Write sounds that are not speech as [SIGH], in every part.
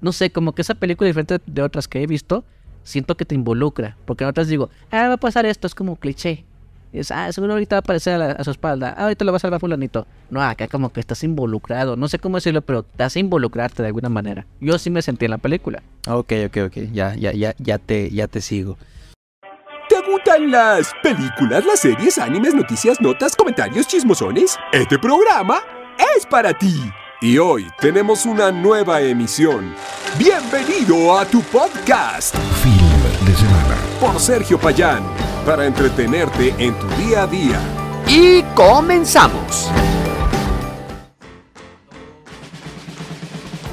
no sé, como que esa película diferente de otras que he visto, siento que te involucra. Porque en otras digo, ah, va a pasar esto, es como cliché. Y es, ah, seguro ahorita va a aparecer a, la- a su espalda. Ah, ahorita lo va a salvar fulanito. No, acá como que estás involucrado. No sé cómo decirlo, pero te hace involucrarte de alguna manera. Yo sí me sentí en la película. Ok, ok, ok. Ya, ya, ya, ya te, ya te sigo. ¿Te gustan las películas, las series, animes, noticias, notas, comentarios, chismosones? Este programa es para ti. Y hoy tenemos una nueva emisión. Bienvenido a tu podcast Film de semana. por Sergio Payán, para entretenerte en tu día a día. Y comenzamos.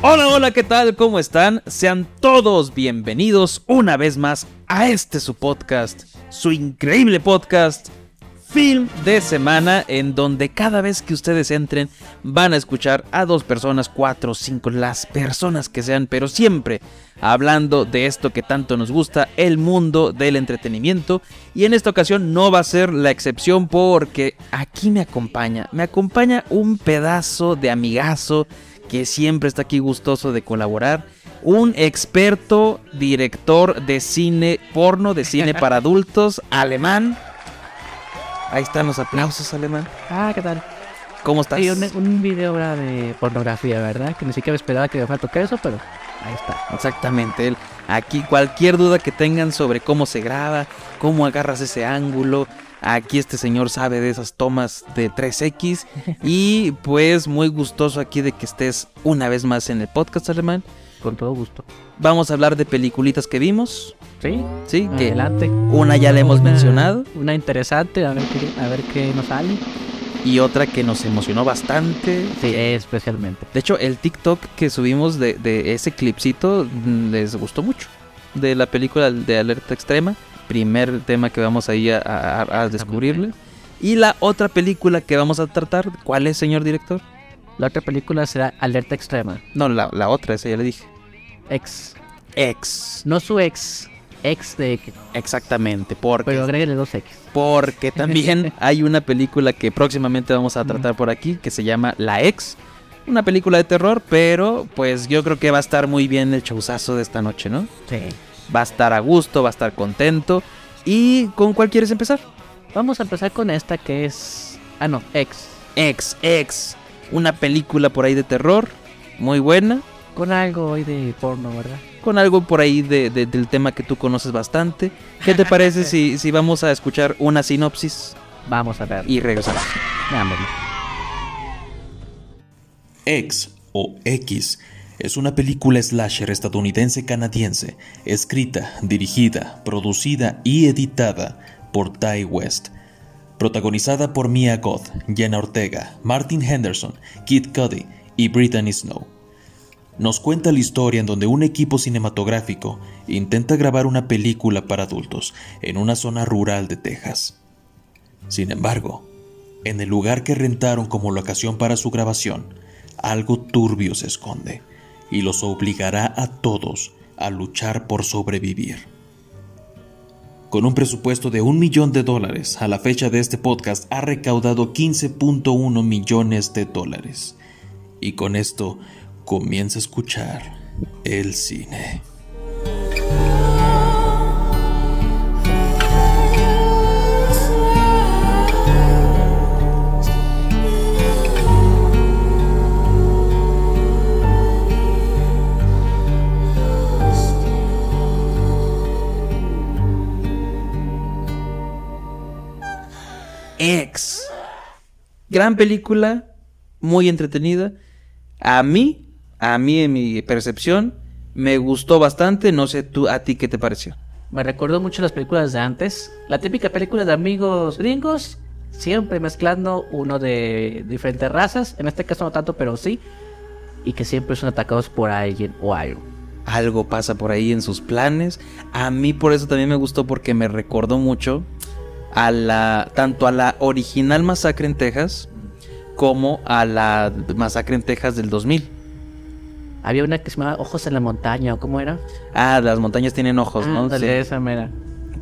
Hola, hola, ¿qué tal? ¿Cómo están? Sean todos bienvenidos una vez más a este su podcast, su increíble podcast, Film de Semana, en donde cada vez que ustedes entren van a escuchar a dos personas, cuatro, cinco, las personas que sean, pero siempre hablando de esto que tanto nos gusta, el mundo del entretenimiento. Y en esta ocasión no va a ser la excepción porque aquí me acompaña, me acompaña un pedazo de amigazo que siempre está aquí gustoso de colaborar. Un experto director de cine porno, de cine [LAUGHS] para adultos, alemán. Ahí están los aplausos, alemán. Ah, ¿qué tal? ¿Cómo estás? Sí, un, un video ahora de pornografía, ¿verdad? Que ni siquiera esperaba que me tocar eso, pero ahí está. Exactamente, él. Aquí cualquier duda que tengan sobre cómo se graba, cómo agarras ese ángulo, aquí este señor sabe de esas tomas de 3X [LAUGHS] y pues muy gustoso aquí de que estés una vez más en el podcast alemán. Con todo gusto. Vamos a hablar de peliculitas que vimos, Sí, ¿sí? Que adelante. una ya la hemos Una- mencionado Una interesante, a ver qué, a ver qué nos sale. y otra que nos emocionó bastante. Sí, especialmente. De hecho, el TikTok que subimos de, de ese clipcito mm, les gustó mucho. De la película de Alerta Extrema. Primer tema que vamos ahí a, a- a descubrirle. Y la otra película que vamos a tratar, ¿cuál es, señor director? La otra película será Alerta Extrema. No, la, la otra, esa ya le dije. Ex. Ex. No su ex. Ex de X. Exactamente, porque, Pero agréguele dos X. porque también [LAUGHS] hay una película que próximamente vamos a tratar por aquí que se llama La Ex. Una película de terror, pero pues yo creo que va a estar muy bien el showzazo de esta noche, ¿no? Sí. va a estar a gusto, va a estar contento. ¿Y con cuál quieres empezar? Vamos a empezar con esta que es. Ah, no, Ex. Ex, Ex, una película por ahí de terror, muy buena, Con algo hoy de porno, ¿verdad? con algo por ahí de- de- del tema que tú conoces bastante. ¿Qué te parece [LAUGHS] si, si vamos a escuchar una sinopsis Vamos a ver. y regresamos? Veámoslo. X o X es una película slasher estadounidense-canadiense, escrita, dirigida, producida y editada por Ty West. Protagonizada por Mia Goth, Jenna Ortega, Martin Henderson, Kid Cudi y Brittany Snow. Nos cuenta la historia en donde un equipo cinematográfico intenta grabar una película para adultos en una zona rural de Texas. Sin embargo, en el lugar que rentaron como locación para su grabación, algo turbio se esconde y los obligará a todos a luchar por sobrevivir. Con un presupuesto de un millón de dólares, a la fecha de este podcast ha recaudado 15.1 millones de dólares. Y con esto comienza a escuchar el cine. Ex. Gran película, muy entretenida. A mí, a mí en mi percepción, me gustó bastante. No sé tú, a ti qué te pareció. Me recordó mucho las películas de antes. La típica película de amigos gringos. Siempre mezclando uno de diferentes razas. En este caso no tanto, pero sí. Y que siempre son atacados por alguien o algo. algo pasa por ahí en sus planes. A mí por eso también me gustó porque me recordó mucho a la tanto a la original Masacre en Texas como a la Masacre en Texas del 2000. Había una que se llamaba Ojos en la Montaña, ¿o cómo era? Ah, las montañas tienen ojos, ¿no? Ándale, Sí. esa mera.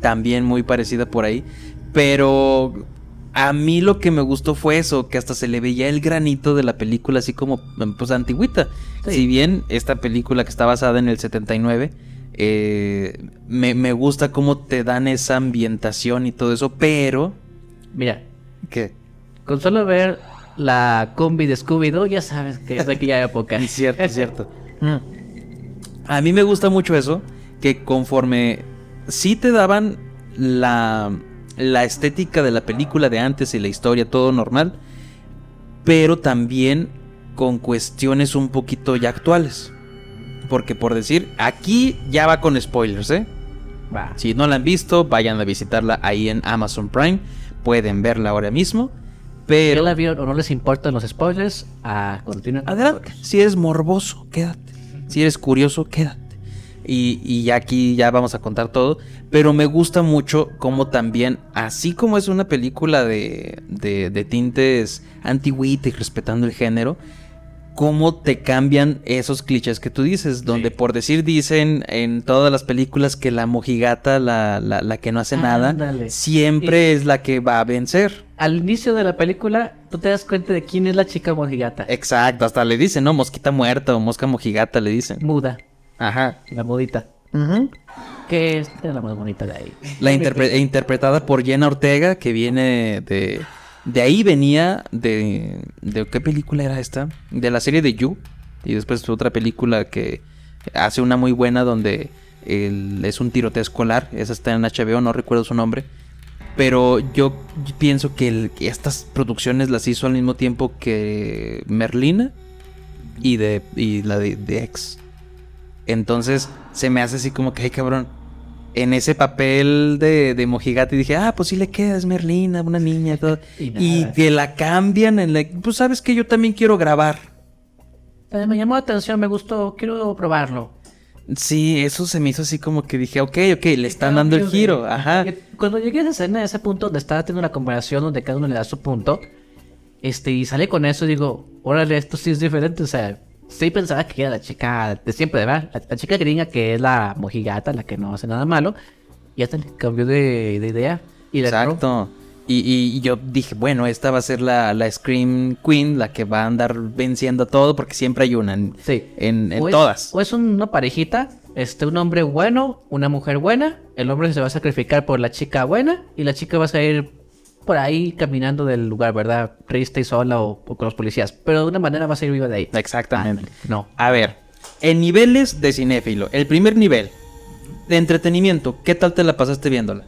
También muy parecida por ahí, pero a mí lo que me gustó fue eso, que hasta se le veía el granito de la película así como, pues, antigüita. Sí. Si bien esta película que está basada en el 79, eh, me, me gusta cómo te dan esa ambientación y todo eso, pero... Mira, ¿Qué? con solo ver la combi de Scooby-Doo, ya sabes que es de aquella época. Es [LAUGHS] cierto, es cierto. Mm. A mí me gusta mucho eso, que conforme sí te daban la, la estética de la película de antes y la historia, todo normal, pero también con cuestiones un poquito ya actuales. Porque por decir, aquí ya va con spoilers, ¿eh? Va. Si no la han visto, vayan a visitarla ahí en Amazon Prime. Pueden verla ahora mismo. Pero... ya la vieron o no les importan los spoilers, a continuar. Adelante. Si eres morboso, quédate. Si eres curioso, quédate. Y, y aquí ya vamos a contar todo. Pero me gusta mucho como también, así como es una película de, de, de tintes antigüita y respetando el género, cómo te cambian esos clichés que tú dices. Donde por decir dicen en todas las películas que la mojigata, la, la, la que no hace nada, Ándale. siempre es la que va a vencer. Al inicio de la película, tú te das cuenta de quién es la chica mojigata. Exacto, hasta le dicen, ¿no? Mosquita muerta o mosca mojigata le dicen. Muda, Ajá. la mudita. Que es la más bonita de ahí. La interpre- interpretada por Jenna Ortega, que viene de... De ahí venía de... ¿De qué película era esta? De la serie de You. Y después otra película que hace una muy buena donde es un tiroteo escolar. Esa está en HBO, no recuerdo su nombre. Pero yo pienso que estas producciones las hizo al mismo tiempo que Merlina y, de, y la de, de X. Entonces se me hace así como que, ay cabrón, en ese papel de, de mojigata y dije, ah, pues sí le queda, es Merlina, una niña [LAUGHS] y todo. Y que la cambian en la... Pues sabes que yo también quiero grabar. Me llamó la atención, me gustó, quiero probarlo. Sí, eso se me hizo así como que dije, ok, ok, le están dando el giro, ajá. Cuando llegué a esa escena, a ese punto donde estaba teniendo una conversación donde cada uno le da su punto, este, y sale con eso, digo, órale, esto sí es diferente, o sea, sí pensaba que era la chica de siempre, ¿verdad? La, la chica gringa que es la mojigata, la que no hace nada malo, y hasta le cambió de, de idea. Y. Exacto. Y, y- y yo dije, bueno, esta va a ser la, la Scream Queen, la que va a andar venciendo todo, porque siempre hay una en, Sí. en, en o es, todas. O es una parejita, este, un hombre bueno, una mujer buena. El hombre se va a sacrificar por la chica buena y la chica va a salir por ahí caminando del lugar, ¿verdad? Triste y sola o, o con los policías. Pero de una manera va a salir viva de ahí. Exactamente. Ah, no. A ver, en niveles de cinéfilo, el primer nivel de entretenimiento, ¿qué tal te la pasaste viéndola?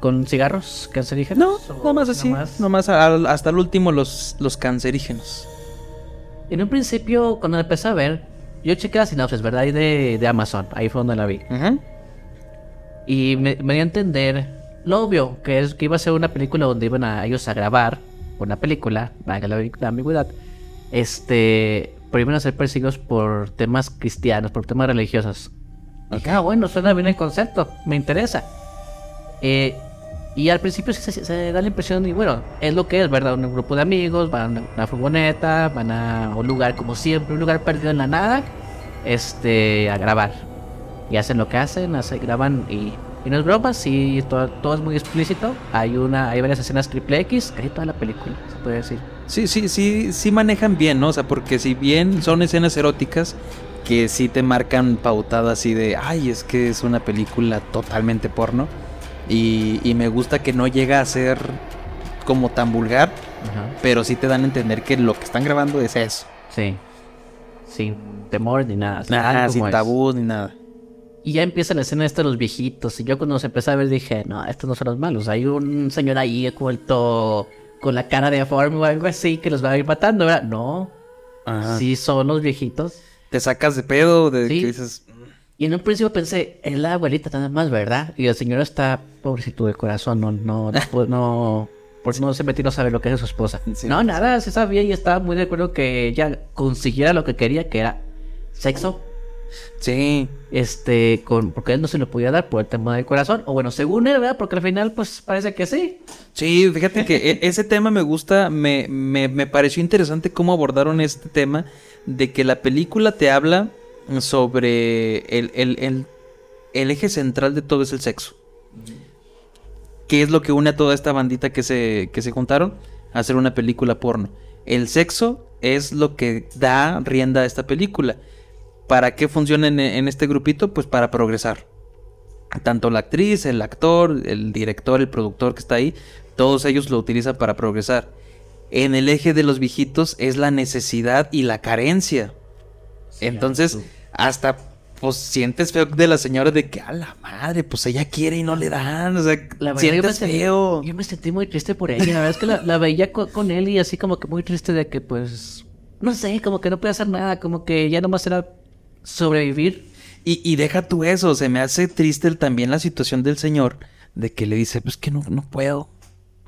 ¿Con cigarros cancerígenos? No, ¿O nomás así, nomás? nomás hasta el último los, los cancerígenos. En un principio, cuando la empecé a ver, yo chequé la sinopsis, ¿verdad? Ahí de, de Amazon. Ahí fue donde la vi. Ujú. Y me, me dio a entender lo obvio, que es que iba a ser una película donde iban a ellos a grabar una película, valga la, la ambigüedad, este, pero iban a ser perseguidos por temas cristianos, por temas religiosos. Dije, ah, bueno, suena bien el concepto, me interesa. Eh, y al principio se, se da la impresión, y bueno, es lo que es, ¿verdad? Un grupo de amigos, van a una furgoneta, van a un lugar como siempre, un lugar perdido en la nada, este, a grabar. Y hacen lo que hacen, hace, graban y, y no es broma, sí, todo, todo es muy explícito. Hay una, hay varias escenas triple X, casi toda la película, se puede decir. Sí, sí, sí, sí manejan bien, ¿no? O sea, porque si bien son escenas eróticas que sí te marcan pautada así de, ay, es que es una película totalmente porno. Y, y me gusta que no llega a ser como tan vulgar, Ajá. pero sí te dan a entender que lo que están grabando es eso. Sí. Sin temor ni nada. Nada, sin como es. tabú ni nada. Y ya empieza la escena esta de los viejitos. Y yo cuando se empezó a ver dije, no, estos no son los malos. Hay un señor ahí oculto con la cara deforme o algo así que los va a ir matando, ¿verdad? No, Ajá. sí son los viejitos. Te sacas de pedo, de Sí. que dices, Y en un principio pensé, es la abuelita nada más, ¿verdad? Y el señor está pobrecito de corazón, no, no, no, [LAUGHS] por no se metió no sabe lo que es su esposa. Sí. No, nada, se sabía y estaba muy de acuerdo que ella consiguiera lo que quería, que era sexo. Sí, Este, con, porque él no se lo podía dar por el tema del corazón. O bueno, según él, ¿verdad? Porque al final, pues parece que sí. Sí, fíjate que e- ese tema me gusta, me, me, me pareció interesante cómo abordaron este tema de que la película te habla sobre el, el, el, eje central de todo es el sexo. ¿Qué es lo que une a toda esta bandita que se, que se juntaron? A hacer una película porno. El sexo es lo que da rienda a esta película. ¿Para qué funciona en, este grupito? Pues para progresar. Tanto la actriz, el actor, el director, el productor que está ahí, todos ellos lo utilizan para progresar. En el eje de los viejitos es la necesidad y la carencia. Entonces, hasta pues sientes feo de la señora de que a la madre, pues ella quiere y no le dan. O sea, La yo sientes sentí, feo. yo me sentí muy triste por ella. La verdad es que la, la veía co- con, él y así como que muy triste de que, pues, no sé, como que no puede hacer nada, como que ya nomás era sobrevivir. Y, y deja tú eso, se me hace triste el- también la situación del señor de que le dice, pues que no, no puedo.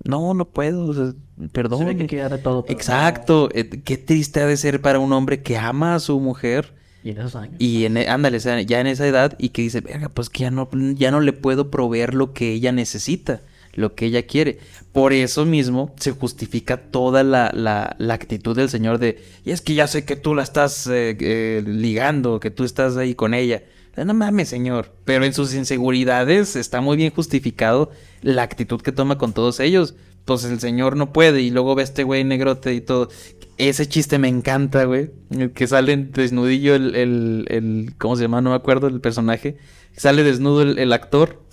No, no puedo. o sea, perdón. Se ve que todo. Exacto. eh, qué triste ha de ser para un hombre que ama a su mujer. Y en esos años. Y en, e- ándale, ya en esa edad y que dice, verga, pues que ya no, ya no le puedo proveer lo que ella necesita, lo que ella quiere. Por eso mismo se justifica toda la, la, la actitud del señor de, y es que ya sé que tú la estás eh, eh, ligando, que tú estás ahí con ella. No mames, señor. Pero en sus inseguridades está muy bien justificado la actitud que toma con todos ellos. Pues el señor no puede y luego ve a este güey negrote y todo. Ese chiste me encanta, güey. Que sale desnudillo el, el, el- ¿Cómo se llama? No me acuerdo el personaje. Sale desnudo el actor.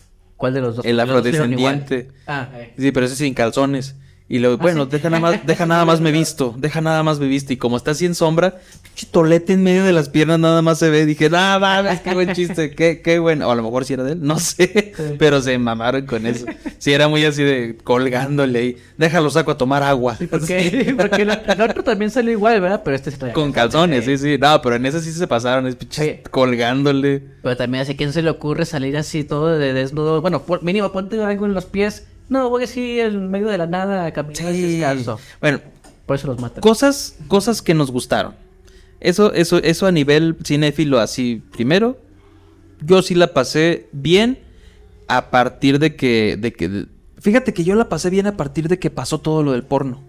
¿Cuál de los dos? El afrodescendiente. Ah, eh. Sí, pero ese sin calzones. Y luego, bueno, deja nada más, deja nada más me visto, deja nada más me visto. Y como está así en sombra, pinche tolete en medio de las piernas nada más se ve. Dije, ah, mames, qué buen chiste, qué, qué bueno. O a lo mejor si era de él, no sé. Pero se mamaron con eso. Sí, era muy así de colgándole ahí. Déjalo saco a tomar agua. Porque, [LAUGHS] porque el otro también salió igual, ¿verdad? Pero este traía Con calzones, sí, sí. No, pero en ese sí se pasaron, es pinche Sí. colgándole. Pero también así, ¿quién se le ocurre salir así todo de desnudo? Bueno, por, mínimo ponte algo en los pies. No, voy así en medio de la nada caminar descalzo. Bueno, Por eso los matan. cosas, cosas que nos gustaron. Eso, eso, eso a nivel cinéfilo así, primero, yo sí la pasé bien a partir de que, de que, fíjate que yo la pasé bien a partir de que pasó todo lo del porno.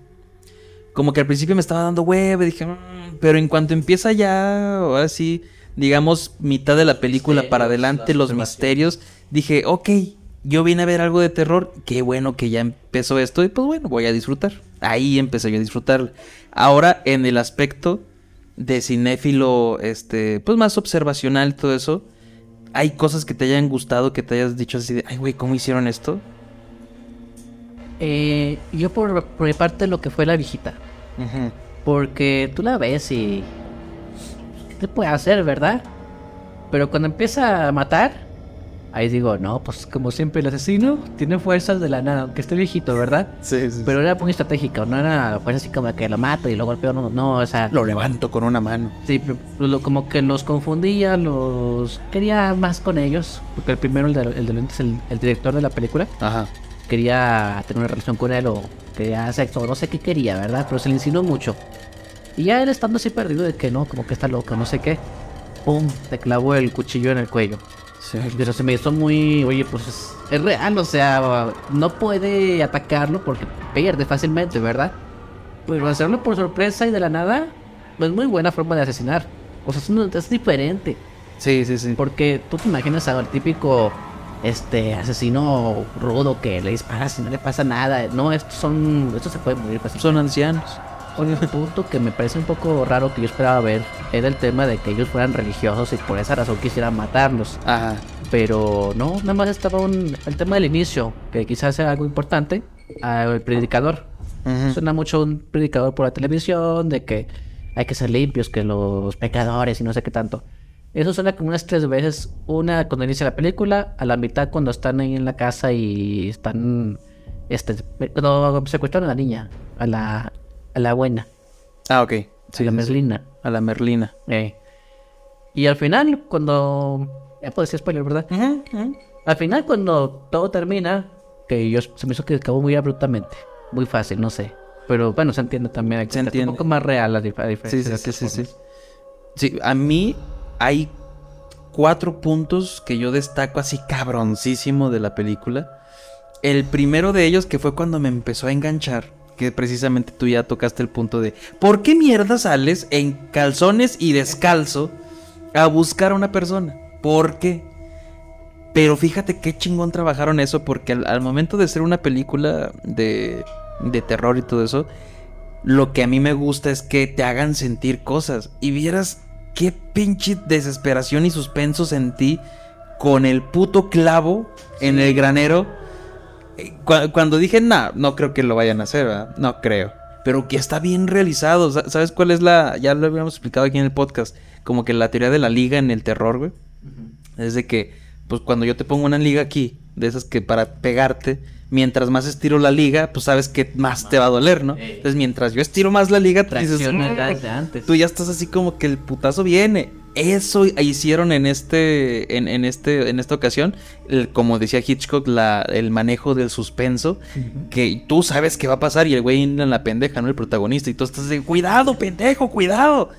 Como que al principio me estaba dando hueva, dije, "Mm", pero en cuanto empieza ya, ahora sí, digamos, mitad de la película Sí, para adelante, los misterios, dije, ok, yo vine a ver algo de terror, qué bueno que ya empezó esto, y pues bueno, voy a disfrutar. Ahí empecé yo a disfrutar. Ahora, en el aspecto de cinéfilo, este, pues más observacional y todo eso, hay cosas que te hayan gustado, que te hayas dicho así de, ay, güey, ¿cómo hicieron esto? Eh, yo por, parte lo que fue la viejita. Porque tú la ves y... ¿Qué te puede hacer, verdad? Pero cuando empieza a matar... Ahí digo, no, pues como siempre el asesino tiene fuerzas de la nada, aunque esté viejito, ¿verdad? [LAUGHS] Sí, sí. Pero era muy estratégico, no era fuerza así como que lo mato y lo golpeo, no, no, o sea... Lo levanto con una mano. Sí, pero lo- como que los confundía, los... Quería más con ellos, porque el primero, el de, el de el, el director de la película, Ajá. quería tener una relación con él o quería sexo, no sé qué quería, ¿verdad? Pero se le insinuó mucho. Y ya él estando así perdido de que no, como que está loco, no sé qué, ¡pum! Te clavó el cuchillo en el cuello. Pero se me hizo muy, oye, pues es, es real, o sea, no puede atacarlo porque pierde fácilmente, ¿verdad? Pero hacerlo por sorpresa y de la nada, es muy buena forma de asesinar. O sea, es, un- es diferente. Sí, sí, sí. Porque tú te imaginas al típico este asesino rudo que le disparas y no le pasa nada. No, estos son. Estos se pueden morir fácilmente. Son ancianos. Un punto que me parece un poco raro que yo esperaba ver era el tema de que ellos fueran religiosos y por esa razón quisieran matarlos. Ajá. Pero no, nada más estaba un, el tema del inicio, que quizás sea algo importante, el predicador. Suena mucho un predicador por la televisión de que hay que ser limpios, que los pecadores y no sé qué tanto. Eso suena como unas tres veces. Una cuando inicia la película, a la mitad cuando están ahí en la casa y están... Este, cuando secuestran a la niña, a la, a la buena, Ah, ok. a la Merlina. A la Merlina. eh. Y al final, cuando... Ya puedo decir spoiler, ¿verdad? Al final, cuando todo termina, que yo se me hizo que acabó muy abruptamente. Muy fácil, no sé. Pero bueno, se entiende también. Se Es entiende. Un poco más real la dif- la diferencia. Sí, sí, sí, sí, sí. Sí, a mí hay cuatro puntos que yo destaco así cabroncísimo de la película. El primero de ellos que fue cuando me empezó a enganchar, que precisamente tú ya tocaste el punto de ¿por qué mierda sales en calzones y descalzo a buscar a una persona? ¿Por qué? Pero fíjate qué chingón trabajaron eso, porque al, al momento de ser una película de, de terror y todo eso, lo que a mí me gusta es que te hagan sentir cosas. Y vieras qué pinche desesperación y suspenso sentí con el puto clavo en el granero. Cu- Cuando dije, nah, no creo que lo vayan a hacer, ¿verdad? No creo. Pero que está bien realizado. Sa- ¿Sabes cuál es la...? Ya lo habíamos explicado aquí en el podcast. Como que la teoría de la liga en el terror, güey. Es de que, pues cuando yo te pongo una liga aquí, de esas que para pegarte, mientras más estiro la liga, pues sabes que más te va a doler, ¿no? Entonces mientras yo estiro más la liga, tú dices, "Mm". antes. tú ya estás así como que el putazo viene. Eso hicieron en este, en, en este, en esta ocasión, el- como decía Hitchcock, la, el manejo del suspenso, que tú sabes qué va a pasar y el güey en la pendeja, ¿no? El protagonista y tú estás de, cuidado, pendejo, cuidado.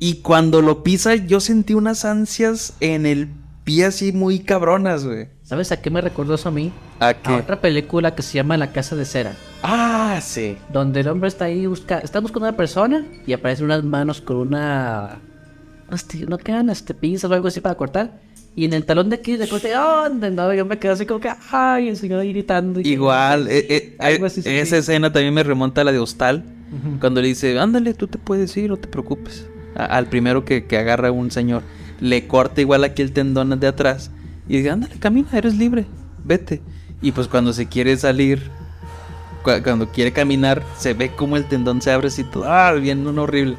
Y cuando lo pisa, yo sentí unas ansias en el pie así muy cabronas, güey. ¿Sabes a qué me recordó eso a mí? ¿A A qué? otra película que se llama La Casa de Cera. Ah, sí. Donde el hombre está ahí busca, está buscando a una persona y aparecen unas manos con una. No quedan este pinzas o algo así para cortar. Y en el talón de aquí de corte, ¿dónde? No, yo me quedo así como que, ay, el señor gritando. y Igual, eh, eh, eh, así esa escena también me remonta a la de Hostal. Cuando le dice, ándale, tú te puedes ir, no te preocupes. A- al primero que, que agarra un señor, le corta igual aquí el tendón de atrás. Y dice, ándale, camina, eres libre, vete. Y pues cuando se quiere salir, cu- cuando quiere caminar, se ve como el tendón se abre así todo, ah, bien, un horrible.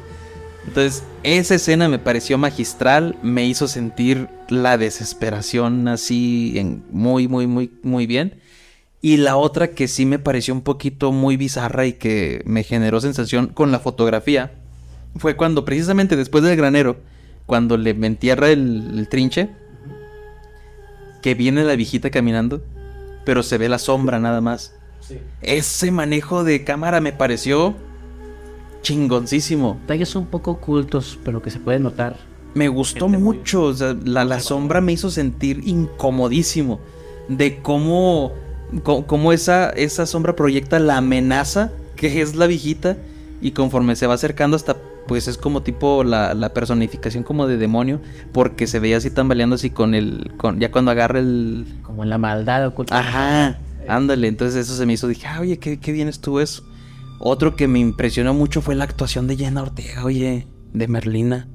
Entonces, esa escena me pareció magistral, me hizo sentir la desesperación así en muy, muy, muy, muy bien. Y la otra que sí me pareció un poquito muy bizarra y que me generó sensación con la fotografía fue cuando precisamente después del granero, cuando le entierra el, el trinche, que viene la viejita caminando, pero se ve la sombra nada más. Ese manejo de cámara me pareció chingoncísimo. Detalles un poco ocultos, pero que se pueden notar. Me gustó mucho, o sea, la, la sombra me hizo sentir incomodísimo de cómo, cómo esa, esa sombra proyecta la amenaza que es la viejita y conforme se va acercando hasta pues es como tipo la, la personificación como de demonio porque se veía así tambaleando así con el, con, ya cuando agarra el... Como en la maldad oculta. Ajá, ándale, entonces eso se me hizo, dije, ah, oye, qué, qué bien estuvo eso. Otro que me impresionó mucho fue la actuación de Jenna Ortega, oye, de Merlina.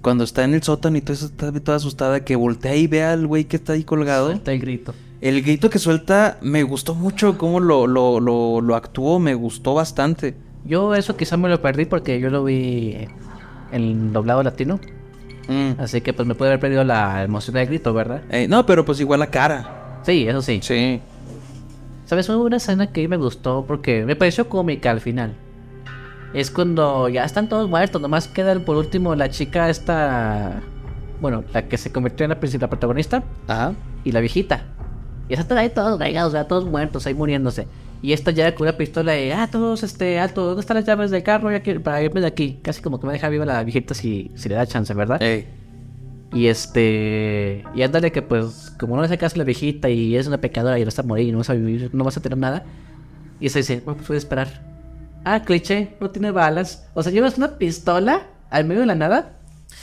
Cuando está en el sótano y todo eso está toda asustada, que voltea y ve al güey que está ahí colgado. Suelta el grito. El grito que suelta me gustó mucho, cómo lo, lo, lo, lo actuó, me gustó bastante. Yo eso quizá me lo perdí porque yo lo vi en doblado latino. Mm. Así que pues me puede haber perdido la emoción del grito, ¿verdad? Eh, no, pero pues igual la cara. Sí, eso sí. Sí. ¿Sabes? Hubo una escena que me gustó porque me pareció cómica al final. Es cuando ya están todos muertos, nomás queda por último la chica esta... Bueno, la que se convirtió en la principal protagonista Ajá. y la viejita. Y están ahí todos regados, ya todos muertos, ahí muriéndose. Y esta ya con una pistola y, ah, todos, este, alto, ¿dónde están las llaves del carro? Ya quiero- para irme de aquí. Casi como que me deja viva la viejita si, si le da chance, ¿verdad? Ey. Y este. Y ándale que pues, como no le a la viejita y es una pecadora y no está a morir y no vas a vivir, no vas a tener nada. Y se dice, bueno, pues voy a esperar. Ah, cliché, no tiene balas. O sea, llevas una pistola al medio de la nada.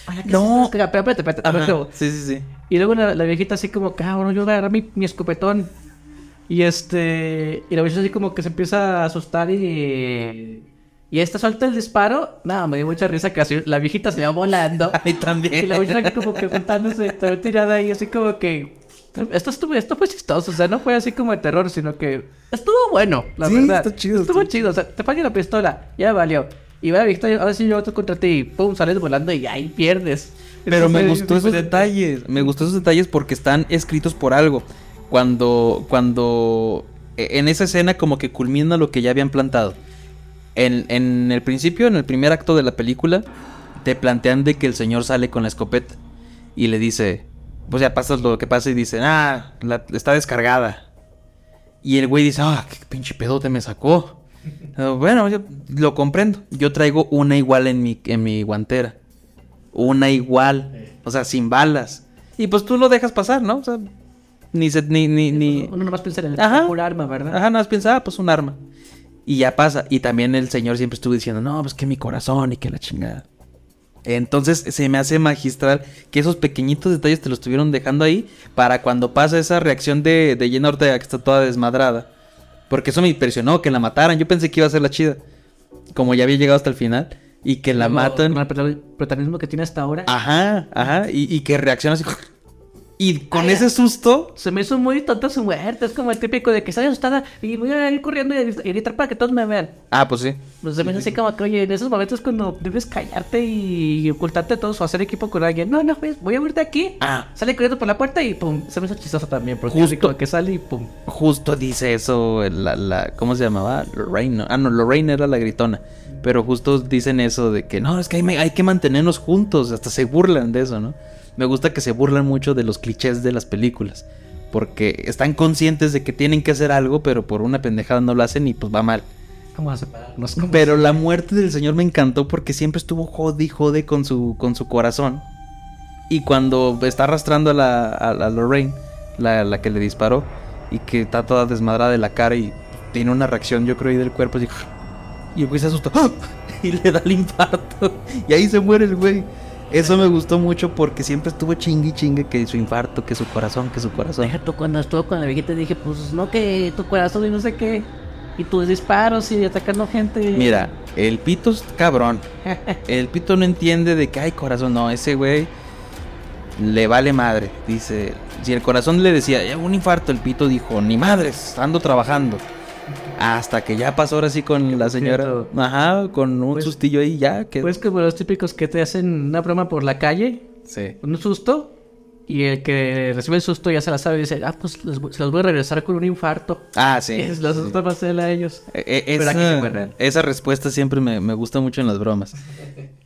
Ay, ¿qué No. es esto? Espérate, espérate, espérate, Ajá. espérate. Sí, sí, sí. Y luego la, la viejita así como, cabrón, yo voy a agarrar mi, mi escopetón. Y este. Y la viejita así como que se empieza a asustar y. Y esta suelta el disparo. No, me dio mucha risa que así la viejita se va volando. [LAUGHS] A mí Y también. la viejita como que juntándose, también tirada ahí, así como que. Esto estuvo, esto fue chistoso, o sea, no fue así como de terror, sino que estuvo bueno, la Sí, verdad. está chido, Estuvo está chido, o sea, te falla la pistola, ya valió. Y va viejita, ahora sí yo otro contra ti, y pum, sales volando y ahí pierdes. Pero me gustó esos detalles. Me gustó esos detalles porque están escritos por algo. Cuando. Cuando. e- En esa escena, como que culmina lo que ya habían plantado. En, en el principio, en el primer acto de la película, te plantean de que el señor sale con la escopeta. Y le dice. Pues ya pasas lo que pasa y dice, ah, la- está descargada. Y el güey dice, ah, qué pinche pedote me sacó. [LAUGHS] Bueno, yo lo comprendo. Yo traigo una igual en mi, en mi guantera. Una igual. O sea, sin balas. Y pues tú lo dejas pasar, ¿no? O sea, ni se, ni, ni, ni. Uno nomás piensa en el puro arma, ¿verdad? Ajá, nada más piensa, ah, pues un arma. Y ya pasa. Y también el señor siempre estuvo diciendo, no, pues que mi corazón y que la chingada. Entonces se me hace magistral que esos pequeñitos detalles te los estuvieron dejando ahí para cuando pasa esa reacción de, de Jenna Ortega que está toda desmadrada. Porque eso me impresionó, que la mataran. Yo pensé que iba a ser la chida. Como ya había llegado hasta el final. Y que la matan. Con el protagon- protagonismo que tiene hasta ahora. Ajá, ajá. Y, y que reacciona así. Y con Ay, ese susto. Se me hizo muy tonta su muerte. Es como el típico de que estoy asustada y voy a ir corriendo y gritar para que todos me vean. Ah, pues sí. Pues se me hizo así como que, oye, en esos momentos cuando debes callarte y ocultarte de todos o hacer equipo con alguien. No, no, pues, voy a huir de aquí. Ah. Sale corriendo por la puerta y pum. Se me hizo chistoso también. Porque Justo. así como que sale y pum. Justo dice eso la, la ¿cómo se llamaba? Lorraine. ¿no? Ah, no, Lorraine era la gritona. Pero justo dicen eso de que no, es que hay, hay que mantenernos juntos. Hasta se burlan de eso, ¿no? Me gusta que se burlan mucho de los clichés de las películas. Porque están conscientes de que tienen que hacer algo, pero por una pendejada no lo hacen y pues va mal. Vamos a separarnos. ¿Cómo Pero la muerte del señor me encantó porque siempre estuvo jode y jode con su, con su corazón. Y cuando está arrastrando a la, a, Lorraine, la, la que le disparó, y que está toda desmadrada de la cara y tiene una reacción, yo creo, ahí del cuerpo, así. Y el güey se asustó. ¡ah! [LAUGHS] Y le da el infarto. Y ahí se muere el güey. Eso me gustó mucho porque siempre estuvo chingue y chingue que su infarto, que su corazón, que su corazón. Deja tú cuando estuvo con la viejita dije, pues no que tu corazón y no sé qué. Y tus disparos y atacando gente. Mira, el pito es cabrón. [LAUGHS] El pito no entiende de que hay corazón. No, ese güey le vale madre. Dice, si el corazón le decía, "Ya, un infarto, el pito dijo, ni madres, ando trabajando. Hasta que ya pasó ahora sí con la señora. Cierto. Ajá, con un Pues- sustillo ahí, ya. Que... Pues como los típicos que te hacen una broma por la calle, sí. un susto. Y el que recibe el susto ya se la sabe y dice, ah, pues voy- se los voy a regresar con un infarto. Ah, sí. [LAUGHS] Es los asusta más él a ellos. Eh, Pero aquí esa, sí fue real. esa respuesta siempre me, me gusta mucho en las bromas.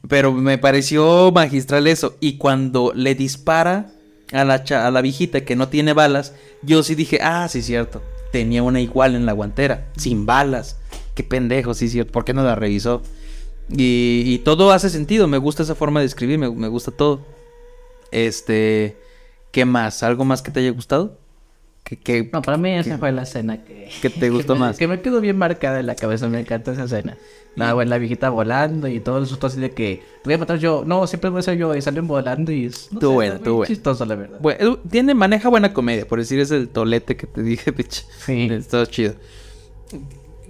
Pero me pareció magistral eso. Y cuando le dispara a la, cha- a la viejita que no tiene balas, yo sí dije, ah, sí, cierto. Tenía una igual en la guantera, sin balas. Qué pendejo, sí, cierto. ¿Por qué no la revisó? Y, y todo hace sentido. Me gusta esa forma de escribir, me, me gusta todo. Este, ¿qué más? ¿Algo más que te haya gustado? ¿Qué, qué- No, para mí esa fue la escena que... ¿Qué te gustó que me- más? Que me quedó bien marcada en la cabeza, me encanta esa escena. La, güey, la viejita volando y todo el susto así de que te voy a matar yo. No, siempre voy a ser yo y salen volando y es... No sé, bueno, muy bueno. chistoso, la verdad. Bueno, tiene, maneja buena comedia, por decir es el tolete que te dije, [LAUGHS] bitch. Sí. Está chido.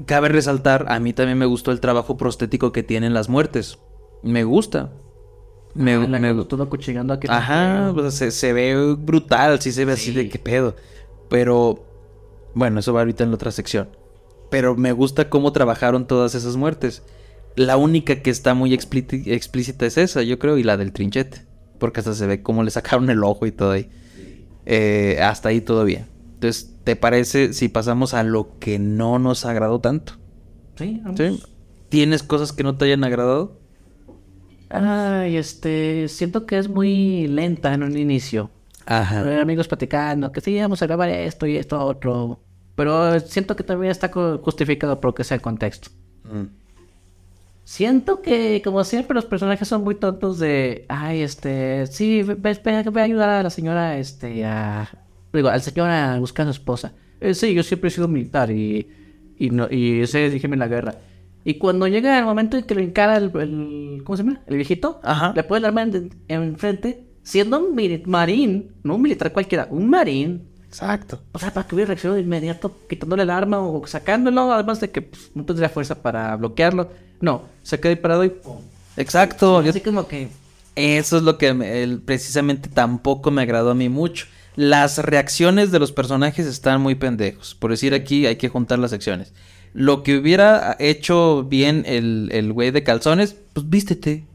Cabe resaltar, a mí también me gustó el trabajo prostético que tienen las muertes. Me gusta. Me, Ah, me- que todo cuchillando aquí. Ajá, sea, se, se ve brutal, sí se ve así de qué pedo. Pero, bueno, eso va ahorita en la otra sección. Pero me gusta cómo trabajaron todas esas muertes. La única que está muy explíci- explícita es esa, yo creo, y la del trinchete. Porque hasta se ve cómo le sacaron el ojo y todo ahí. Eh, hasta ahí bien. Entonces, ¿te parece si pasamos a lo que no nos agradó tanto? Sí, vamos. ¿Sí? ¿Tienes cosas que no te hayan agradado? Ay, este, siento que es muy lenta en un inicio. Ajá. Amigos platicando, que sí, vamos a grabar esto y esto otro. Pero siento que también está justificado por lo que sea el contexto. Mm. Siento que, como siempre, los personajes son muy tontos de... Ay, este... Sí, ve a ayudar a la señora, este, a... Digo, al señor a buscar a su esposa. "Eh, sí, yo siempre he sido militar y... Y, no, y sé, dígame en la guerra. Y cuando llega el momento en que lo encara el... el- ¿Cómo se llama? El viejito. Ajá. Le pone el arma en- enfrente. Siendo un marín, no un militar cualquiera, un marín. Exacto. O sea, para que hubiera reaccionado de inmediato quitándole el arma o sacándolo, además de que pues, no tendría fuerza para bloquearlo. No, se queda ahí parado y ¡pum! Exacto. yo- Así como que... Eso es lo que me- el- precisamente tampoco me agradó a mí mucho. Las reacciones de los personajes están muy pendejos. Por decir aquí hay que juntar las secciones. Lo que hubiera hecho bien el, el güey de calzones, pues vístete.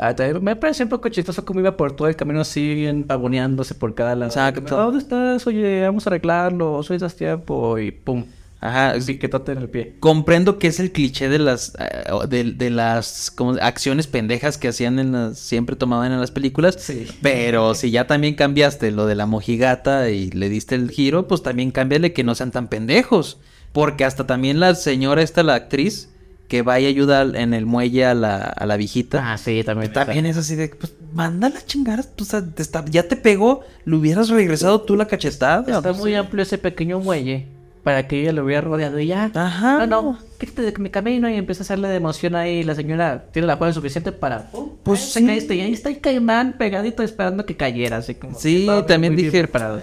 Ah, me parece un poco chistoso cómo iba por todo el camino así, bien pavoneándose por cada lado. Exacto. ¿Dónde estás? Oye, vamos a arreglarlo. Soy das tiempo y ¡pum! Ajá. sí, Piquetote en el pie. Comprendo que es el cliché de las eh, de, de las como acciones pendejas que hacían en las siempre tomaban en las películas. Sí. Pero si ya también cambiaste lo de la mojigata y le diste el giro, pues también cámbiale que no sean tan pendejos. Porque hasta también la señora esta, la actriz, que va y ayuda en el muelle a la, a la viejita. Ah, sí, también. También es así de, pues, mándala a chingar. tú, o sea, te está- ya te pegó, le hubieras regresado tú la cachetada. Está pues, muy amplio ese pequeño muelle para que ella lo hubiera rodeado y ya. Ajá. No, no. quítate de mi camino y empieza a hacerle de emoción ahí. La señora tiene la fuerza suficiente para. Pues sí. te caíste, y ahí está el caimán pegadito esperando que cayera. Así como. Sí, también bien dije- preparado.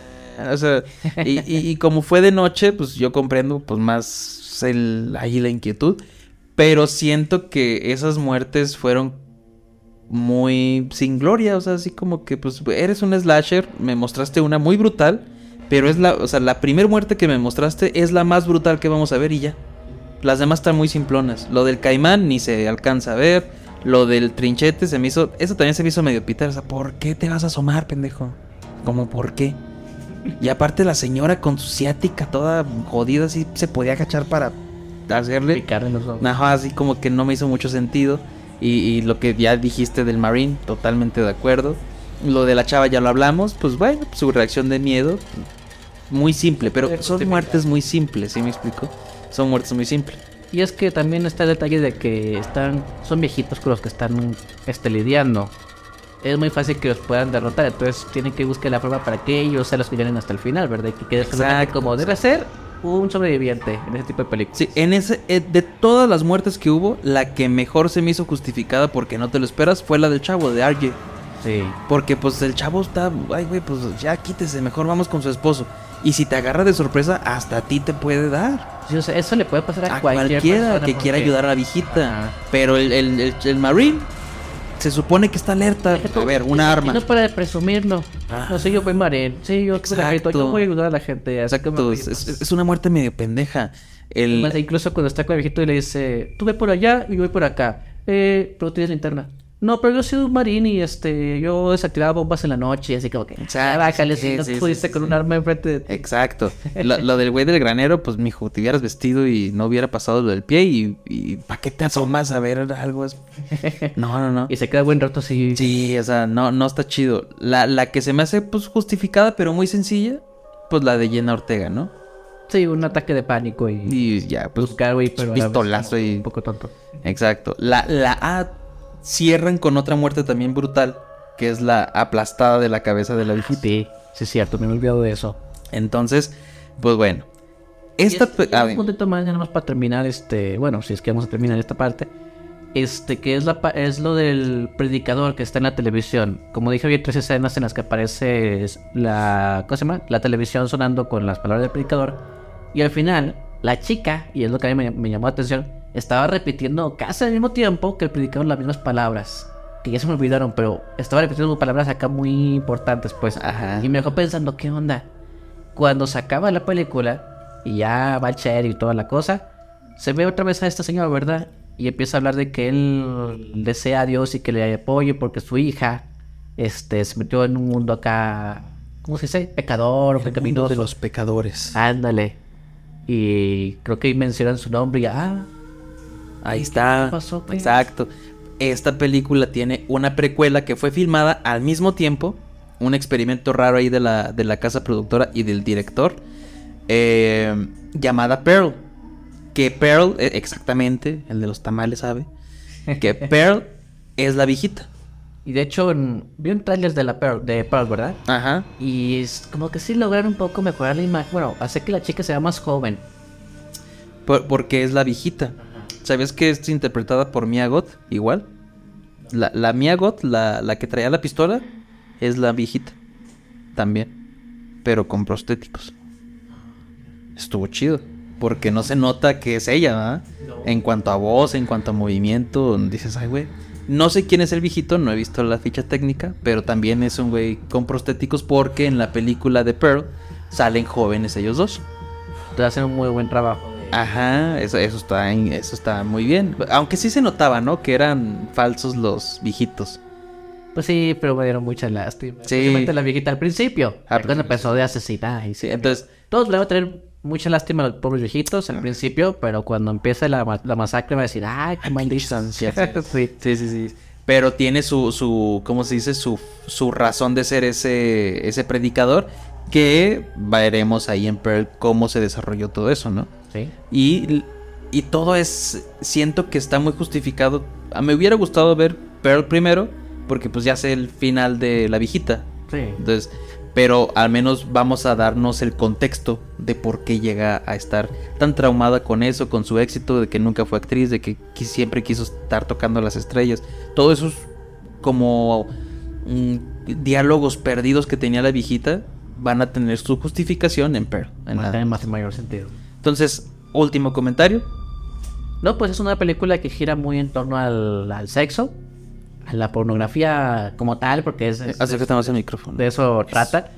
O sea, y, y- y como fue de noche, pues yo comprendo pues más el, ahí la inquietud. Pero siento que esas muertes fueron muy sin gloria. O sea, así como que pues eres un slasher, me mostraste una muy brutal. Pero es la, o sea, la primera muerte que me mostraste es la más brutal que vamos a ver y ya. Las demás están muy simplonas. Lo del caimán ni se alcanza a ver. Lo del trinchete se me hizo. Eso también se me hizo medio pitar. O sea, ¿por qué te vas a asomar, pendejo? ¿Cómo por qué? Y aparte la señora con su ciática toda jodida así se podía agachar para hacerle. Picarle los ojos. Ajá, así como que no me hizo mucho sentido. Y, y lo que ya dijiste del Marine, totalmente de acuerdo. Lo de la chava ya lo hablamos, pues bueno, su reacción de miedo, muy simple, pero son muertes muy simples, ¿sí me explico? Son muertes muy simples. Y es que también está el detalle de que están, son viejitos con los que están este, lidiando. Es muy fácil que los puedan derrotar, entonces tienen que buscar la prueba para que ellos se los que ganen hasta el final, ¿verdad? Que quede como debe ser un sobreviviente en ese tipo de películas. Sí, en ese, eh, de todas las muertes que hubo, la que mejor se me hizo justificada porque no te lo esperas fue la del chavo, de RJ. Sí. Porque pues el chavo está, ay güey, pues ya quítese, mejor vamos con su esposo. Y si te agarra de sorpresa, hasta a ti te puede dar. Sí, o sea, eso le puede pasar a, A cualquier cualquiera persona que quiera ayudar a la viejita. Ajá. Pero el, el, el, el Marine se supone que está alerta. A ver, una arma. No para de presumir, no. Ah. No sé, yo voy marín. Sí, yo, Exacto. yo voy a ayudar a la gente. es, una muerte medio pendeja. El, Más, incluso cuando está con el viejito y le dice, tú ve por allá y yo voy por acá. Eh, pero tienes linterna. No, pero yo soy un marín y este, yo desactivaba bombas en la noche, así como que, Exacto, "Ah, bájale, sí, si no sí, pudiste sí, con un arma enfrente de ti. Exacto. Lo, [LAUGHS] lo del güey del granero, pues mijo, te hubieras vestido y no hubiera pasado lo del pie y, y ¿para qué te asomas a ver algo? Es... [LAUGHS] No, no, no. Y se queda buen rato así. Sí, o sea, no, no está chido. La, la que se me hace pues justificada, pero muy sencilla, pues la de Jenna Ortega, ¿no? Sí, un ataque de pánico y, Y ya, pues buscar, güey, pero pistolazo y... un poco tonto. Exacto. La, la A cierran con otra muerte también brutal, que es la aplastada de la cabeza de la viejita. Sí, sí es cierto, me he olvidado de eso. Entonces, pues bueno. Esta... Y es- pe- y a un puntito más, ya nada más para terminar, este, bueno, si es que vamos a terminar esta parte, este, que es la es lo del predicador que está en la televisión. Como dije, había tres escenas en las que aparece la, ¿cómo se llama? La televisión sonando con las palabras del predicador. Y al final, la chica, y es lo que a mí me, me llamó la atención, estaba repitiendo casi al mismo tiempo que el predicador las mismas palabras. Que ya se me olvidaron, pero estaba repitiendo palabras acá muy importantes, pues. Ajá. Y me dejó pensando, ¿qué onda? Cuando se acaba la película y ya va el Cher y toda la cosa, se ve otra vez a esta señora, ¿verdad? Y empieza a hablar de que él desea a Dios y que le apoye porque su hija este, se metió en un mundo acá, ¿cómo se dice? Pecador o pecaminoso. pecadores. Ándale. Y creo que ahí mencionan su nombre y ah, Ahí está. pasó, pues? Exacto. Esta película tiene una precuela que fue filmada al mismo tiempo. Un experimento raro ahí de la, de la casa productora y del director. eh, llamada Pearl. Que Pearl, eh, exactamente, el de los tamales sabe. Que [LAUGHS] Pearl es la viejita. y de hecho en- vi un trailer de la Pearl, de Pearl, ¿verdad? Ajá. Y es como que sí lograron un poco mejorar la imagen, bueno, hacer que la chica sea más joven. Por- porque es la viejita. ¿Sabías que es interpretada por Mia Goth? Igual. La, la Mia Goth, la, la que traía la pistola, es la viejita. También. Pero con prostéticos. Estuvo chido. Porque no se nota que es ella, ¿verdad? En cuanto a voz, en cuanto a movimiento, dices, ay, güey. No sé quién es el viejito, no he visto la ficha técnica, pero también es un güey con prostéticos porque en la película de Pearl salen jóvenes ellos dos. Entonces hacen un muy buen trabajo. Ajá, eso, eso está eso está muy bien. Aunque sí se notaba, ¿no? Que eran falsos los viejitos. Pues sí, pero me dieron mucha lástima. Sí. La viejita al principio. Al cuando empezó de asesinar. Y Sí, entonces, Todos le van a tener mucha lástima a los pobres viejitos al principio, pero cuando empiece la, la masacre va a decir, ay, qué maldición. [LAUGHS] sí. sí, sí, sí. Pero tiene su, su, ¿cómo se dice? Su, su razón de ser ese, ese predicador. Que veremos ahí en Pearl cómo se desarrolló todo eso, ¿no? Sí. Y, y todo es. Siento que está muy justificado. A- Me hubiera gustado ver Pearl primero. Porque pues ya sé el final de la viejita. Sí. Entonces, pero al menos vamos a darnos el contexto de por qué llega a estar tan traumada con eso, con su éxito, de que nunca fue actriz, de que siempre quiso estar tocando las estrellas. Todo eso es como mm, diálogos perdidos que tenía la viejita van a tener su justificación en Pearl. en la- Tiene más mayor sentido. Entonces, último comentario. No, pues es una película que gira muy en torno al, al sexo, a la pornografía como tal, porque es, es- Acércate más al micrófono. de eso trata.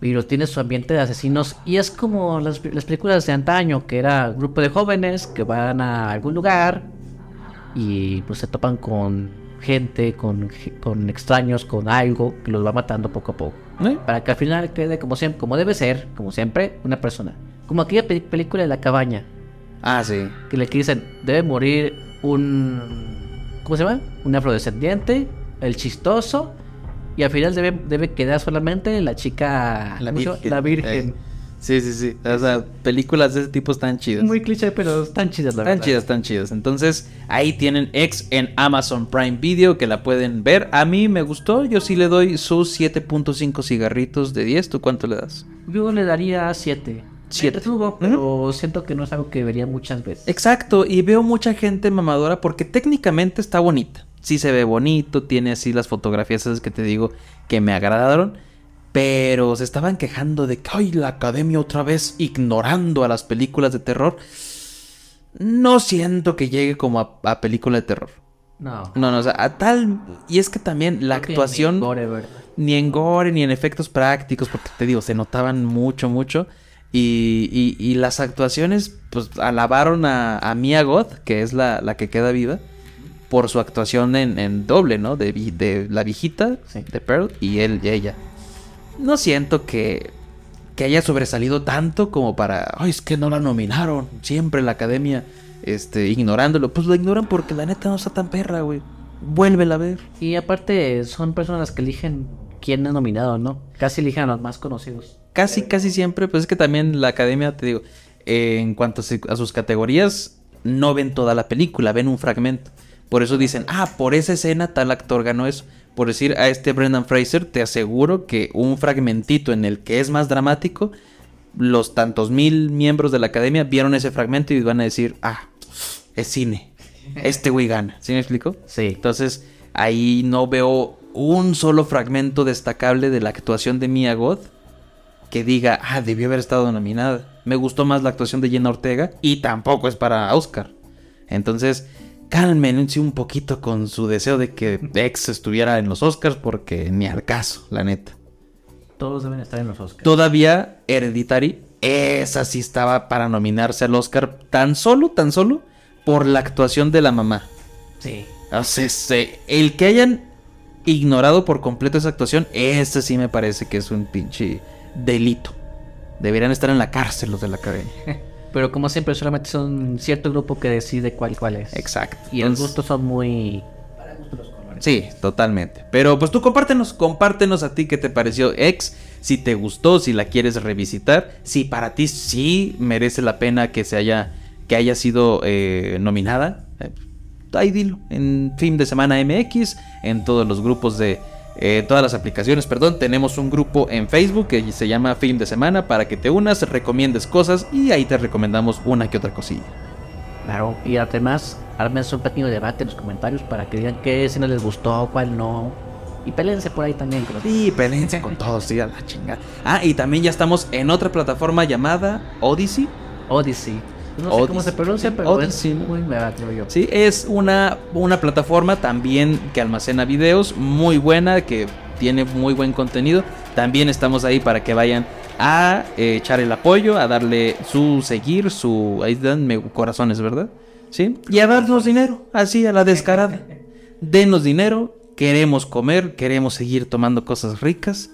Pero tiene su ambiente de asesinos y es como las, las películas de antaño, que era un grupo de jóvenes que van a algún lugar y pues se topan con gente, con, con extraños, con algo que los va matando poco a poco. ¿Eh? Para que al final quede como siempre, como debe ser, como siempre, una persona. Como aquella pe- película de la cabaña, Ah, sí. que le dicen, debe morir un... ¿Cómo se llama? Un afrodescendiente, el chistoso, y al final debe, debe quedar solamente la chica... La virgen. La virgen. Eh, Sí, sí, sí. O sea, películas de ese tipo están chidas. Muy cliché, pero están chidas, la Están verdad. chidas, están chidas. Entonces, ahí tienen X en Amazon Prime Video que la pueden ver. A mí me gustó. Yo sí le doy sus 7.5 cigarritos de 10. ¿Tú cuánto le das? Yo le daría 7. Siete. Pero siento que no es algo que vería muchas veces. Exacto. Y veo mucha gente mamadora porque técnicamente está bonita. Sí se ve bonito. Tiene así las fotografías esas que te digo que me agradaron. Pero se estaban quejando de que, ay, la academia otra vez ignorando a las películas de terror. No siento que llegue como a, a película de terror. No. No, no, o sea, a tal. Y es que también la Creo actuación. ni gore, ¿verdad? Ni en gore, ni en efectos prácticos, porque te digo, se notaban mucho, mucho. Y, y- y las actuaciones, pues alabaron a, a Mia Goth, que es la, la que queda viva, por su actuación en, en doble, ¿no? De, la viejita, Sí. de Pearl, y él y ella. No siento que, que haya sobresalido tanto como para. Ay, es que no la nominaron. Siempre la academia, este, ignorándolo. Pues lo ignoran porque la neta no está tan perra, güey. Vuélvela a ver. Y aparte, son personas que eligen quién es nominado, ¿no? Casi eligen a los más conocidos. Casi, casi siempre, pues es que también la academia, te digo, eh, en cuanto a sus categorías, no ven toda la película, ven un fragmento. Por eso dicen, ah, por esa escena tal actor ganó eso. Por decir a este Brendan Fraser, te aseguro que un fragmentito en el que es más dramático, los tantos mil miembros de la academia vieron ese fragmento y van a decir, ah, es cine. Este güey gana. ¿Sí me explico? Sí. Entonces, ahí no veo un solo fragmento destacable de la actuación de Mia Goth que diga, ah, debió haber estado nominada. Me gustó más la actuación de Jenna Ortega y tampoco es para Oscar. Entonces, cálmense un poquito con su deseo de que X estuviera en los Oscars porque ni al caso, la neta. Todos deben estar en los Oscars. Todavía Hereditary, esa sí estaba para nominarse al Oscar tan solo, tan solo por la actuación de la mamá. Sí. O sea, se- el que hayan ignorado por completo esa actuación, ese sí me parece que es un pinche delito. Deberían estar en la cárcel los de la academia. [LAUGHS] Pero como siempre, solamente son cierto grupo que decide cuál cuál es. Exacto. Y los Entonces- gustos son muy... Sí, totalmente. Pero pues tú compártenos, compártenos a ti qué te pareció X, si te gustó, si la quieres revisitar, si para ti sí merece la pena que se haya, que haya sido eh, nominada. Eh, ahí dilo, en Film de Semana MX, en todos los grupos de, eh, todas las aplicaciones, perdón, tenemos un grupo en Facebook que se llama Film de Semana para que te unas, recomiendes cosas y ahí te recomendamos una que otra cosilla. Claro. Y además, armense un pequeño debate en los comentarios para que digan qué escena les gustó, cuál no. Y pélense por ahí también. Los- Sí, pelense con todos, sí, a la chingada. Ah, y también ya estamos en otra plataforma llamada Odyssey. Odyssey. No sé cómo se pronuncia, pero Odyssey, es ¿no? muy mega, creo yo. Sí, es una, una plataforma también que almacena videos, muy buena, que tiene muy buen contenido. También estamos ahí para que vayan a eh, echar el apoyo, a darle su seguir, su... Ahí danme corazones, ¿verdad? Sí. Y a darnos dinero, así a la descarada. [LAUGHS] Denos dinero, queremos comer, queremos seguir tomando cosas ricas.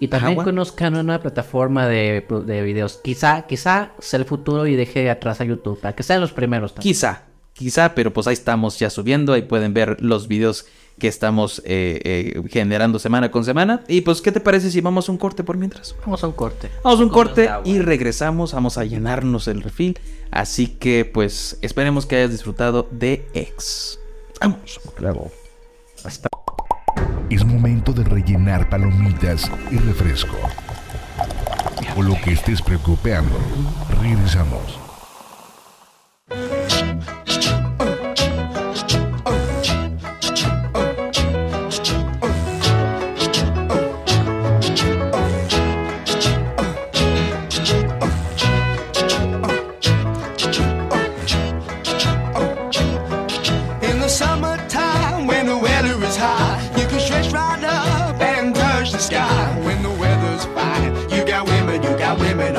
Y también conozcan una plataforma de, de videos. Quizá, quizá sea el futuro y deje atrás a YouTube. Para que sean los primeros también. Quizá, quizá, pero pues ahí estamos ya subiendo, ahí pueden ver los videos que estamos eh, eh, generando semana con semana. Y pues, ¿qué te parece si vamos a un corte por mientras? Vamos a un corte. Vamos a un corte y regresamos, vamos a llenarnos el refil. Así que pues esperemos que hayas disfrutado de X. Vamos. Hasta Es momento de rellenar palomitas y refresco. O lo que estés preocupando. Regresamos.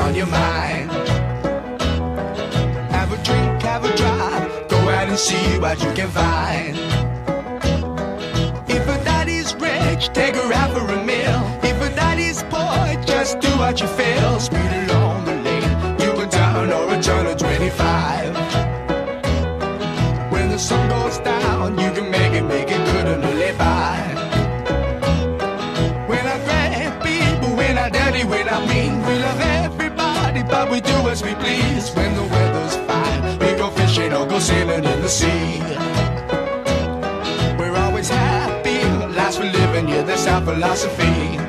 On your mind. Have a drink, have a drive, go out and see what you can find. If a daddy's rich, take her out for a meal. If a daddy's poor, just do what you feel. Speed along we do as we please. When the weather's fine, we go fishing or go sailing in the sea. We're always happy, lives we live in, yeah, that's our philosophy.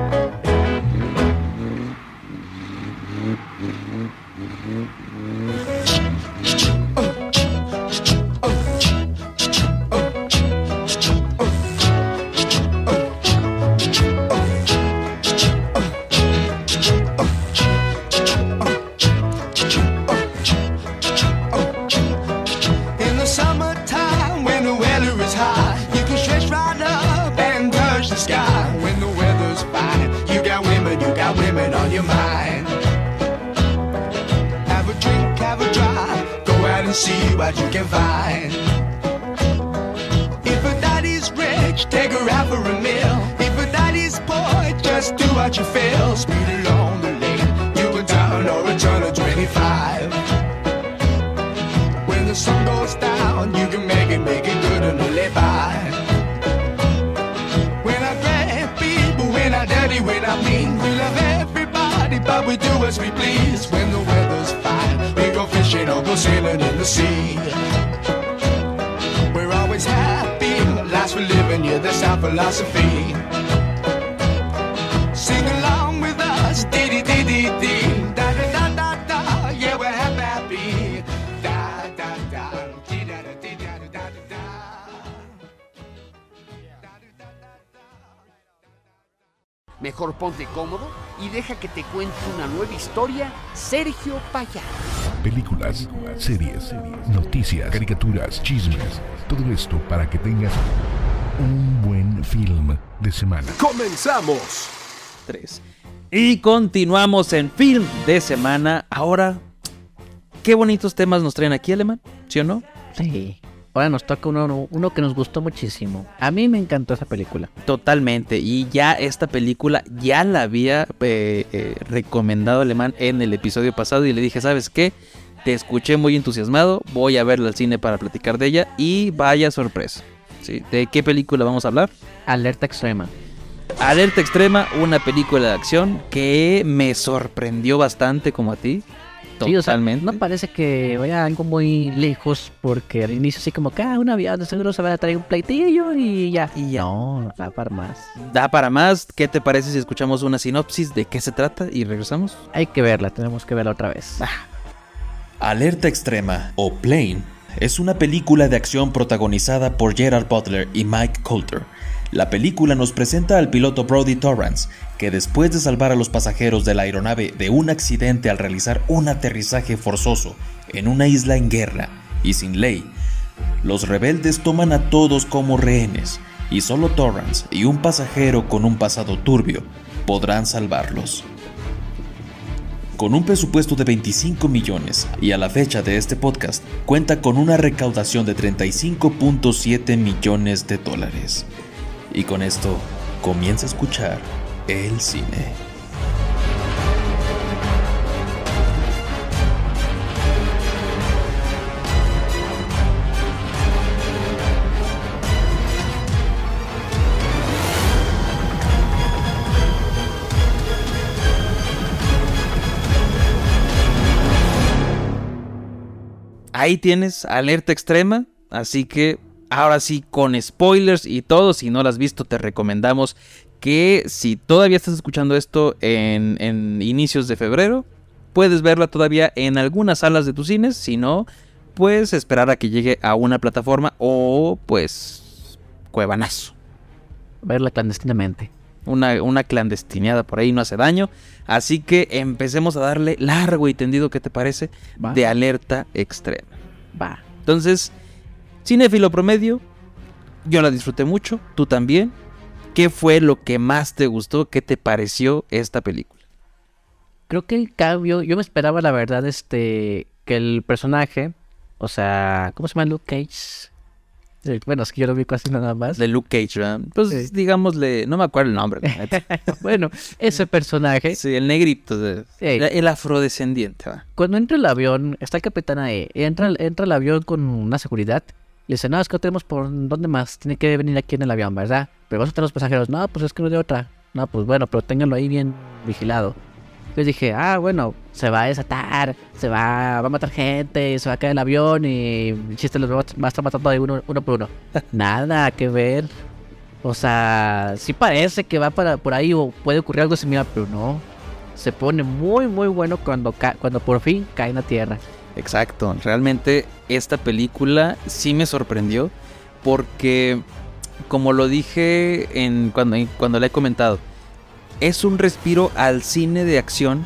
Ponte cómodo y deja que te cuente una nueva historia Sergio Payá. Películas, series, noticias, caricaturas, chismes. Todo esto para que tengas un buen film de semana. ¡Comenzamos! 3. Y continuamos en film de semana. Ahora, qué bonitos temas nos traen aquí, Alemán, ¿sí o no? Sí. Ahora nos toca uno, uno que nos gustó muchísimo. A mí me encantó esa película. Totalmente. Y ya esta película ya la había eh, eh, recomendado Alemán en el episodio pasado y le dije, ¿sabes qué? Te escuché muy entusiasmado, voy a verla al cine para platicar de ella y vaya sorpresa. ¿sí? ¿De qué película vamos a hablar? Alerta extrema. Alerta Extrema, una película de acción que me sorprendió bastante como a ti. Sí, o sea, Totalmente. no parece que vaya algo muy lejos porque al inicio así como que ah, un avión de seguro se va a traer un pleitillo y ya. Y ya. No, da para más. Da para más. ¿Qué te parece si escuchamos una sinopsis de qué se trata y regresamos? Hay que verla, tenemos que verla otra vez. Alerta Extrema o Plane es una película de acción protagonizada por Gerard Butler y Mike Coulter. La película nos presenta al piloto Brody Torrance, que después de salvar a los pasajeros de la aeronave de un accidente al realizar un aterrizaje forzoso en una isla en guerra y sin ley, los rebeldes toman a todos como rehenes y solo Torrance y un pasajero con un pasado turbio podrán salvarlos. Con un presupuesto de 25 millones y a la fecha de este podcast cuenta con una recaudación de 35.7 millones de dólares. Y con esto comienza a escuchar el cine. Ahí tienes alerta extrema, así que ahora sí con spoilers y todo, si no lo has visto te recomendamos que si todavía estás escuchando esto en, en inicios de febrero, puedes verla todavía en algunas salas de tus cines, si no, puedes esperar a que llegue a una plataforma o pues cuevanazo. Verla clandestinamente. Una, una clandestinada por ahí no hace daño. Así que empecemos a darle largo y tendido, ¿qué te parece? Va. De alerta extrema. Va. Entonces, cinéfilo promedio, yo la disfruté mucho, tú también. ¿Qué fue lo que más te gustó? ¿Qué te pareció esta película? Creo que el cambio, yo me esperaba la verdad, este, que el personaje, o sea, ¿cómo se llama Luke Cage? Bueno, es que yo lo vi casi nada más. De Luke Cage, ¿verdad? Pues Sí. digámosle, no me acuerdo el nombre. [LAUGHS] bueno, ese personaje, sí, el negrito, de- Sí. el, afrodescendiente. ¿va? cuando entra el avión, está el capitán ahí, entra, entra el avión con una seguridad, le dice, no, es que no tenemos por dónde más, tiene que venir aquí en el avión, ¿verdad? Pero vas a tener los pasajeros, no, pues es que no hay de otra. No, pues bueno, pero ténganlo ahí bien vigilado. Entonces dije, ah, bueno, se va a desatar, se va, va a matar gente, se va a caer el avión y el chiste los va a- estar matando ahí uno, uno por uno. [LAUGHS] Nada que ver. O sea, sí parece que va para por ahí o puede ocurrir algo similar, pero no. Se pone muy, muy bueno cuando, ca- cuando por fin cae en la tierra. Exacto, realmente esta película sí me sorprendió porque, como lo dije en, cuando, cuando la he comentado, es un respiro al cine de acción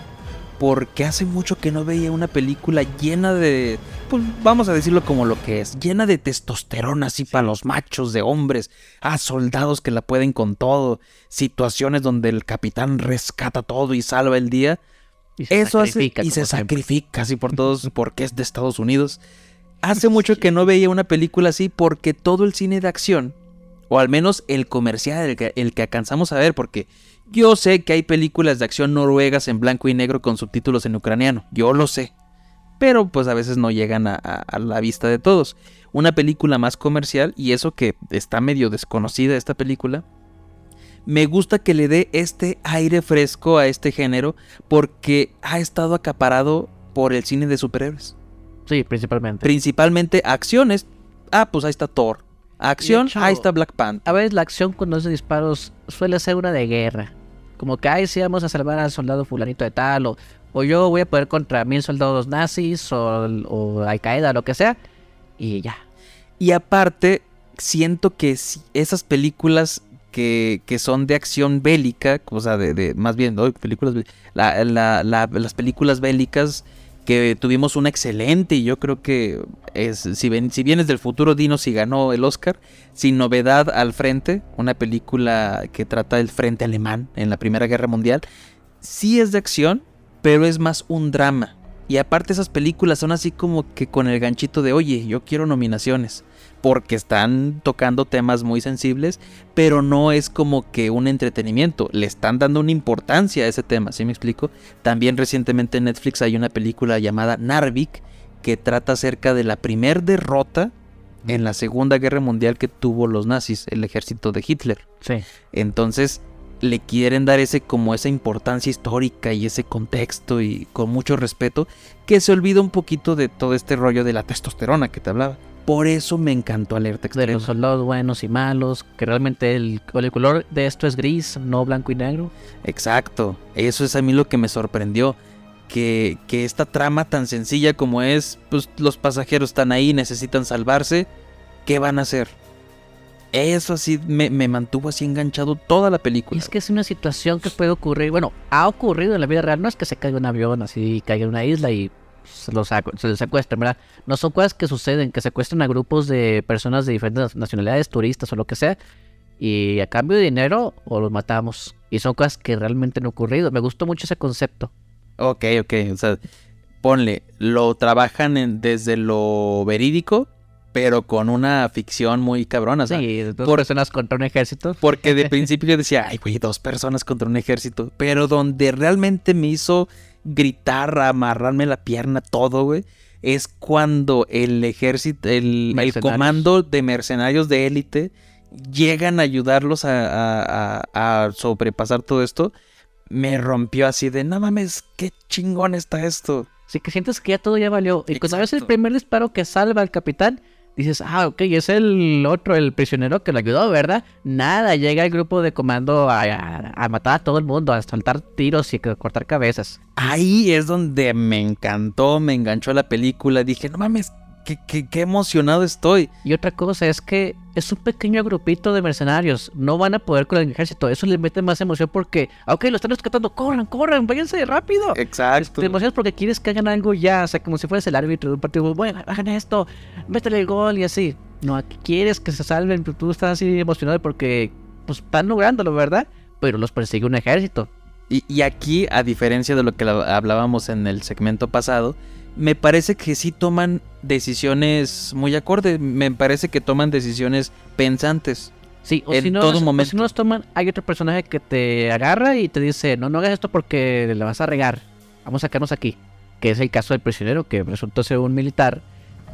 porque hace mucho que no veía una película llena de, pues vamos a decirlo como lo que es, llena de testosterona así para los machos de hombres, a soldados que la pueden con todo, situaciones donde el capitán rescata todo y salva el día. Y se Eso hace sacrifica, y se siempre. sacrifica así por todos [LAUGHS] porque es de Estados Unidos. Hace mucho que no veía una película así porque todo el cine de acción, o al menos el comercial, el que, el que alcanzamos a ver, porque yo sé que hay películas de acción noruegas en blanco y negro con subtítulos en ucraniano, yo lo sé, pero pues a veces no llegan a, a- a la vista de todos. Una película más comercial, y eso que está medio desconocida esta película, me gusta que le dé este aire fresco a este género porque ha estado acaparado por el cine de superhéroes. Sí, principalmente. Principalmente acciones. Ah, pues ahí está Thor. Acción, hecho, ahí está Black Panther. A veces la acción cuando es de disparos suele ser una de guerra. Como que, ay, sí, vamos a salvar al soldado fulanito de tal, o, o yo voy a poder contra mil soldados nazis, o, o Al Qaeda, lo que sea, y ya. Y aparte, siento que si esas películas que, son de acción bélica, o sea, de, más bien, ¿no? películas, las películas bélicas que tuvimos una excelente y yo creo que es, si, ven, si vienes del futuro, dinos si ganó el Oscar, Sin Novedad al Frente, una película que trata del frente alemán en la Primera Guerra Mundial, sí es de acción, pero es más un drama. Y aparte esas películas son así como que con el ganchito de, oye, yo quiero nominaciones, porque están tocando temas muy sensibles, pero no es como que un entretenimiento, le están dando una importancia a ese tema, ¿sí me explico? También recientemente en Netflix hay una película llamada Narvik, que trata acerca de la primer derrota en la Segunda Guerra Mundial que tuvo los nazis, el ejército de Hitler. Sí. Entonces le quieren dar ese como esa importancia histórica y ese contexto y con mucho respeto que se olvida un poquito de todo este rollo de la testosterona que te hablaba. Por eso me encantó Alerta De Extrema. los soldados buenos y malos, que realmente el, el color de esto es gris, no blanco y negro. Exacto, eso es a mí lo que me sorprendió. Que, que esta trama tan sencilla como es, pues los pasajeros están ahí, necesitan salvarse, ¿qué van a hacer? Eso así me, me mantuvo así enganchado toda la Y película. es que es una situación que puede ocurrir, bueno, ha ocurrido en la vida real, no es que se caiga un avión así, caiga en una isla y se los, se los secuestren, ¿verdad? No son cosas que suceden, que secuestran a grupos de personas de diferentes nacionalidades, turistas o lo que sea, y a cambio de dinero o los matamos. Y son cosas que realmente han ocurrido. Me gustó mucho ese concepto. Ok, ok. O sea, ponle, lo trabajan en- desde lo verídico, pero con una ficción muy cabrona. o sea, Sí, dos por- personas contra un ejército. Porque de [LAUGHS] principio yo decía, ay, güey, dos personas contra un ejército. Pero donde realmente me hizo gritar, amarrarme la pierna, todo, güey, es cuando el ejército, el, comando de mercenarios de élite llegan a ayudarlos a, a- a- a sobrepasar todo esto. Me rompió así de, no mames, qué chingón está esto. Así que sientes que ya todo ya valió. Y cuando ves el primer disparo que salva al capitán, dices, ah, ok, es el otro, el prisionero que lo ayudó, ¿verdad? Nada, llega el grupo de comando a, a- matar a todo el mundo, a saltar tiros y a cortar cabezas. Ahí es donde me encantó, me enganchó la película. Dije, no mames, qué, qué- qué emocionado estoy. Y otra cosa es que es un pequeño grupito de mercenarios, no van a poder con el ejército. Eso les mete más emoción porque, ah, ok, lo están rescatando, corran, corran, váyanse rápido. Exacto. Te emocionas porque quieres que hagan algo ya, o sea, como si fueras el árbitro de un partido. Bueno, hagan esto, métele el gol y así. No, aquí quieres que se salven, pero tú estás así emocionado porque pues están lográndolo, ¿verdad? Pero los persigue un ejército. Y, y aquí, a diferencia de lo que hablábamos en el segmento pasado, me parece que sí toman decisiones muy acorde. Me parece que toman decisiones pensantes. Sí, o En si no, todo o si momento. no los toman, hay otro personaje que te agarra y te dice, no, no hagas esto porque le vas a regar. Vamos a sacarnos aquí. Que es el caso del prisionero, que resultó ser un militar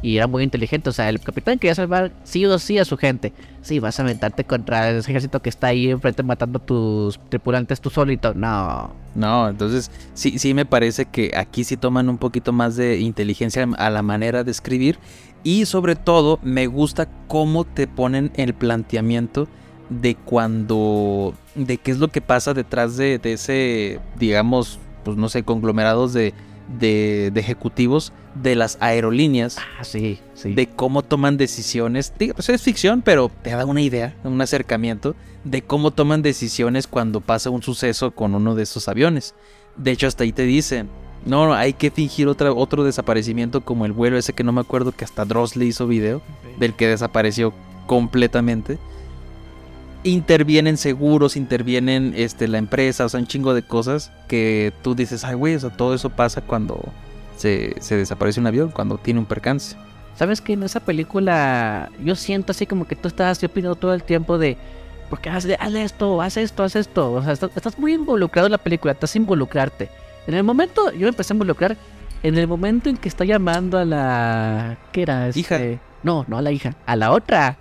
y era muy inteligente. O sea, el capitán quería salvar sí o sí a su gente. Sí, vas a aventarte contra ese ejército que está ahí enfrente matando a tus tripulantes tú solito. No. No, entonces sí, sí me parece que aquí sí toman un poquito más de inteligencia a la manera de escribir. Y sobre todo, me gusta cómo te ponen el planteamiento de cuando. de qué es lo que pasa detrás de, de ese, digamos, pues no sé, conglomerados de, de, de ejecutivos de las aerolíneas. Ah, sí, sí. de cómo toman decisiones. Digo, pues es ficción, pero te da una idea, un acercamiento de cómo toman decisiones cuando pasa un suceso con uno de esos aviones. De hecho, hasta ahí te dicen, no, no, hay que fingir otra, otro desaparecimiento como el vuelo ese que no me acuerdo que hasta Dross le hizo video, del que desapareció completamente. Intervienen seguros, intervienen este, la empresa, o sea, un chingo de cosas que tú dices, ay, güey, o sea, todo eso pasa cuando se, se desaparece un avión, cuando tiene un percance. ¿Sabes que en esa película yo siento así como que tú estás así opinando todo el tiempo de porque haz, haz esto, haz esto, haz esto? O sea, estás, estás muy involucrado en la película, estás involucrarte. En el momento, yo me empecé a involucrar en el momento en que está llamando a la... ¿Qué era? Hija. Este, No, no a la hija, a la otra.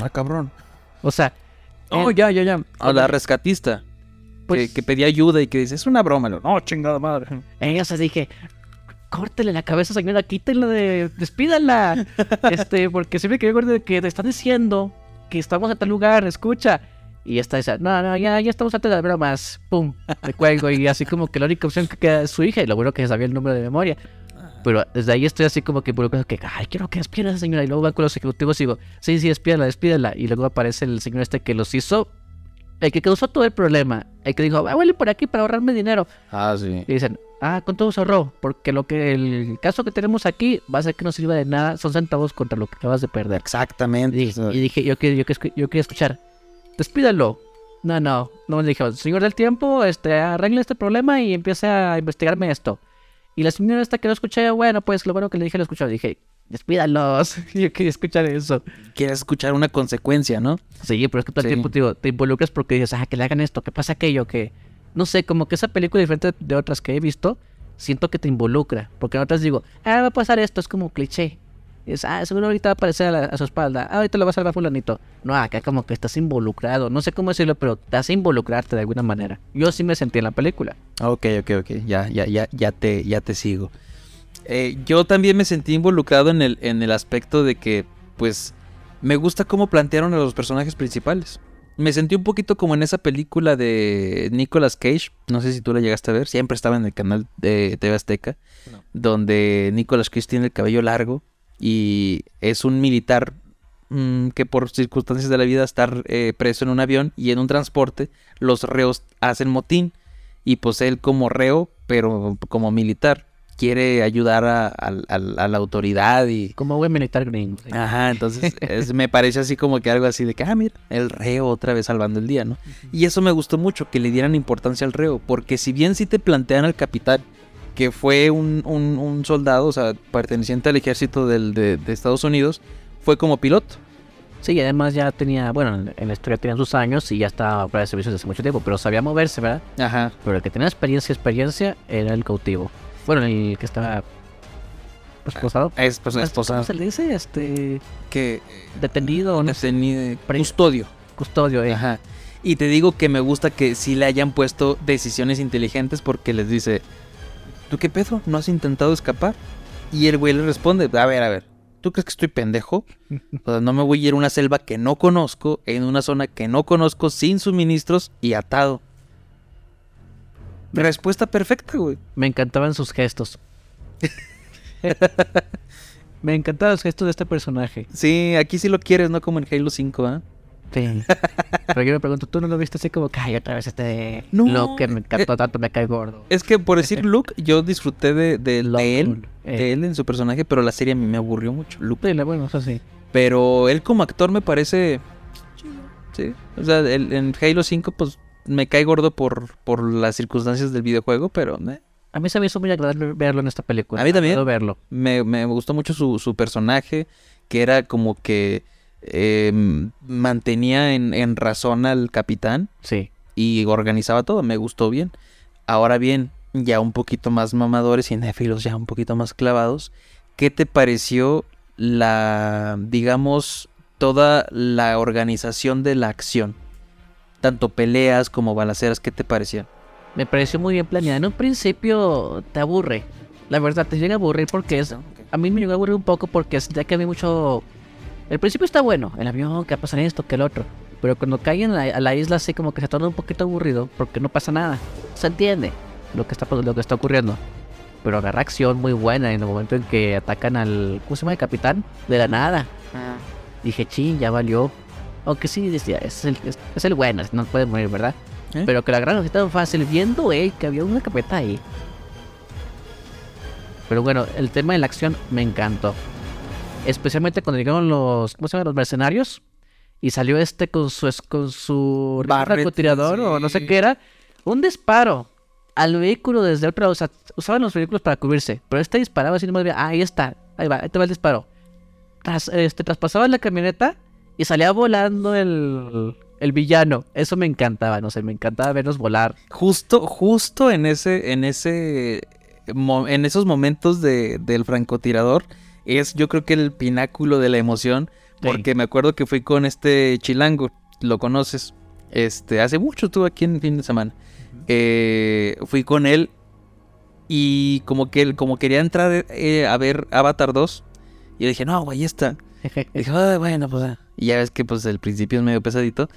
Ah, cabrón. O sea... Oh, ya, ya, ya. A la rescatista. Pues- que, que pedía ayuda y que dice, es una broma. Lo, No, chingada madre. Ella se dije, córtele la cabeza, señora, quítenla de, despídala. [LAUGHS] este, porque siempre que yo que te están diciendo que estamos en tal lugar, escucha. Y esta dice, no, no, ya, ya estamos antes de las bromas. Pum, me cuelgo. Y así como que la única opción que queda es su hija. Y lo bueno que sabía el número de memoria. Pero desde ahí estoy así como que involucrado que, ay, quiero que despida a esa señora. Y luego va con los ejecutivos y digo, sí, sí, despídala, despídala. Y luego aparece el señor este que los hizo, el que causó todo el problema. El que dijo, ah, huele por aquí para ahorrarme dinero. Ah, sí. Y dicen, ah, ¿cuánto se ahorró? Porque lo que el caso que tenemos aquí va a ser que no sirva de nada, son centavos contra lo que acabas de perder. Exactamente. Y dije, y dije, yo, que- yo, escu- yo quería escuchar, despídalo. No, no, no me dijo, señor del tiempo, este, arregle este problema y empiece a investigarme esto. Y la señora esta que lo escuché, bueno, pues lo bueno que le dije lo escuchó. Dije, despídalos. [LAUGHS] yo quería escuchar eso. Quieres escuchar una consecuencia, ¿no? Sí, pero es que todo el Sí. tiempo te, digo, te involucras porque dices, ah, que le hagan esto, que pasa aquello, que... No sé, como que esa película diferente de otras que he visto, siento que te involucra. Porque en otras digo, ah, va a pasar esto, es como cliché. Y es, ah, seguro ahorita va a aparecer a, la- a su espalda. Ah, ahorita lo va a salvar fulanito. No, acá como que estás involucrado. No sé cómo decirlo, pero te hace involucrarte de alguna manera. Yo sí me sentí en la película. Ok, ok, ok. Ya, ya, ya, ya te, ya te sigo. Eh, yo también me sentí involucrado en el, en el aspecto de que, pues, me gusta cómo plantearon a los personajes principales. Me sentí un poquito como en esa película de Nicolas Cage. No sé si tú la llegaste a ver. Siempre estaba en el canal de TV Azteca. Donde Nicolas Cage tiene el cabello largo. Y es un militar mm, que por circunstancias de la vida estar eh, preso en un avión y en un transporte, los reos hacen motín y pues él como reo, pero como militar, quiere ayudar a, a- a- a la autoridad y... Como buen militar gringo. sí. Ajá, entonces [LAUGHS] es- me parece así como que algo así de que, ah, mira, el reo otra vez salvando el día, ¿no? Y eso me gustó mucho, que le dieran importancia al reo, porque si bien sí te plantean al capitán, que fue un, un- un soldado, o sea, perteneciente al ejército del- de, de Estados Unidos, fue como piloto. Sí, y además ya tenía, bueno, en- la historia tenía sus años y ya estaba fuera de servicio desde hace mucho tiempo, pero sabía moverse, ¿verdad? Ajá. Pero el que tenía experiencia, experiencia, era el cautivo. Bueno, el que estaba pues, posado. Es pues, esposa ¿Cómo se le dice? Este, que detenido, no Pre- custodio. custodio, eh. Ajá. Y te digo que me gusta que sí le hayan puesto decisiones inteligentes porque les dice, ¿tú qué pedo? ¿No has intentado escapar? Y el güey le responde, a ver, a ver, ¿tú crees que estoy pendejo? [LAUGHS] O sea, no me voy a ir a una selva que no conozco, en una zona que no conozco, sin suministros y atado. Respuesta perfecta, güey. Me encantaban sus gestos. [LAUGHS] Me encantaban los gestos de este personaje. Sí, aquí sí lo quieres, no como en Halo 5, ¿ah? Sí. [LAUGHS] Pero yo me pregunto, ¿tú no lo viste así como que, ay, otra vez este No, lo que me encantó eh, tanto, me cae gordo? Es que por decir Luke, yo disfruté de, de- él, Luke, eh. de él en su personaje, pero la serie a mí me aburrió mucho. Luke Sí, bueno, eso sí. Pero él como actor me parece... Sí. O sea, el- en Halo 5 pues me cae gordo por, por las circunstancias del videojuego, pero eh, A mí se me hizo muy agradable verlo en esta película. A mí también. Verlo. me, me gustó mucho su, su personaje, que era como que eh, mantenía en, en razón al capitán Sí. y organizaba todo, me gustó bien. Ahora bien, ya un poquito más mamadores y néfilos ya un poquito más clavados, ¿qué te pareció la, digamos, toda la organización de la acción? Tanto peleas como balaceras, ¿qué te parecían? Me pareció muy bien planeada. En un principio te aburre. La verdad, te llega a aburrir porque es... A mí me llegó a aburrir un poco porque sentía que había mucho... El principio está bueno. El avión, que pasa esto, que el otro. Pero cuando cae en la- a la isla así como que se torna un poquito aburrido porque no pasa nada. Se entiende lo que está, lo que está ocurriendo. Pero agarra acción muy buena en el momento en que atacan al... ¿Cómo se llama? El capitán. De la nada. Dije, chin, ya valió. Aunque sí, decía, es el, es, es el bueno, no puede morir, ¿verdad? ¿Eh? Pero que la así tan fácil, viendo eh, que había una capeta ahí. Pero bueno, el tema de la acción me encantó. Especialmente cuando llegaron los, ¿cómo se llaman? Los mercenarios. Y salió este con su, con su francotirador o no sé qué era. Un disparo al vehículo desde otro lado. O sea, usaban los vehículos para cubrirse. Pero este disparaba así nomás. Ah, ahí está. Ahí va, ahí te va el disparo. Tras, este, traspasaba la camioneta y salía volando el, el villano. Eso me encantaba, no sé, me encantaba verlos volar. Justo, justo en ese, en ese, en esos momentos de, del francotirador es, yo creo que el pináculo de la emoción, Sí. porque me acuerdo que fui con este chilango, lo conoces, este, hace mucho estuve aquí en fin de semana, Eh, fui con él y como que él, como quería entrar eh, a ver Avatar 2, y yo dije, no, güey, está. [LAUGHS] Y dijo, "Ay, bueno, pues. ah". Y ya ves que pues el principio es medio pesadito.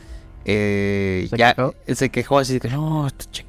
Eh, ¿Se ya quejó? él se quejó así que no, esta chingadera".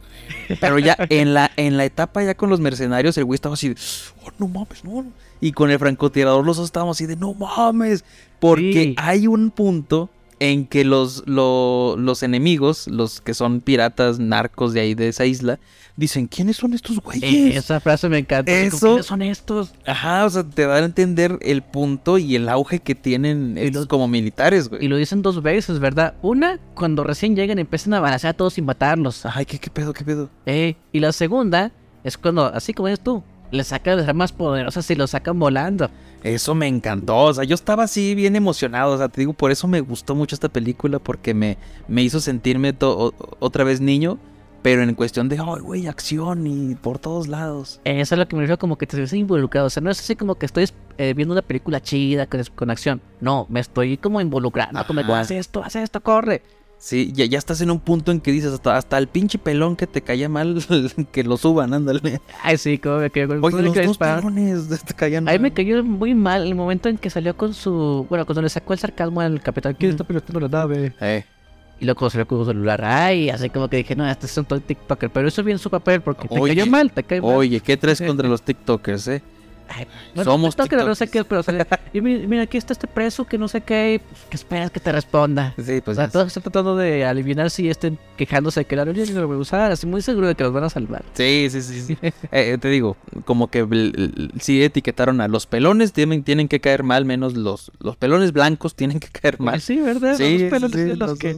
Pero ya [LAUGHS] en la, en la etapa ya con los mercenarios, el güey estaba así de, oh, no mames, no. no". Y con el francotirador los dos estábamos así de, no mames. Porque Sí. hay un punto en que los, lo- los enemigos, los que son piratas, narcos de ahí de esa isla, dicen, ¿quiénes son estos güeyes? Eh, esa frase me encanta. Eso- ¿Quiénes son estos? Ajá, o sea, te da a entender el punto y el auge que tienen estos los- como militares, güey. Y lo dicen dos veces, ¿verdad? Una, cuando recién llegan y empiezan a balancear a todos sin matarlos. Ay, ¿qué, qué pedo, qué pedo? Eh, y la segunda es cuando, así como eres tú, le sacan las armas poderosas y los sacan volando. Eso me encantó, o sea, yo estaba así bien emocionado, o sea, te digo, por eso me gustó mucho esta película, porque me, me hizo sentirme otra vez niño, pero en cuestión de, ay, güey, acción y por todos lados. Eso es lo que me refiero como que te ves involucrado. O sea, no es así como que estoy eh, viendo una película chida con, con acción. No, me estoy como involucrando. Como haz esto, haz esto, corre. Sí, ya, ya estás en un punto en que dices, hasta, hasta el pinche pelón que te caía mal, [LAUGHS] que lo suban, ándale. Ay, sí, como me cayó con Oye, los dos pelones te caían Ahí me mal. cayó muy mal el momento en que salió con su. Bueno, cuando le sacó el sarcasmo al capitán. ¿Quién está pilotando la nave? Eh, Y luego salió con su celular. Ay, así como que dije, no, este es un TikToker. Pero hizo bien su papel porque te Oye, cayó mal, te cayó mal. Oye, ¿qué traes [LAUGHS] contra los TikTokers, eh? Ay, bueno, Somos que no sé qué, pero y mira, mira, aquí está este preso que no sé qué, pues, ¿qué esperas que te responda? Sí, O pues sea, ya todos están tratando de aliviar si estén quejándose de que la aerolínea no lo voy a usar, así muy seguro de que los van a salvar. Sí, sí, sí. sí. [LAUGHS] Eh, te digo, como que sí etiquetaron a los pelones, tienen, tienen que caer mal, menos los, los pelones blancos tienen que caer mal. Sí, ¿verdad? Sí, Los pelos sí, los los que-.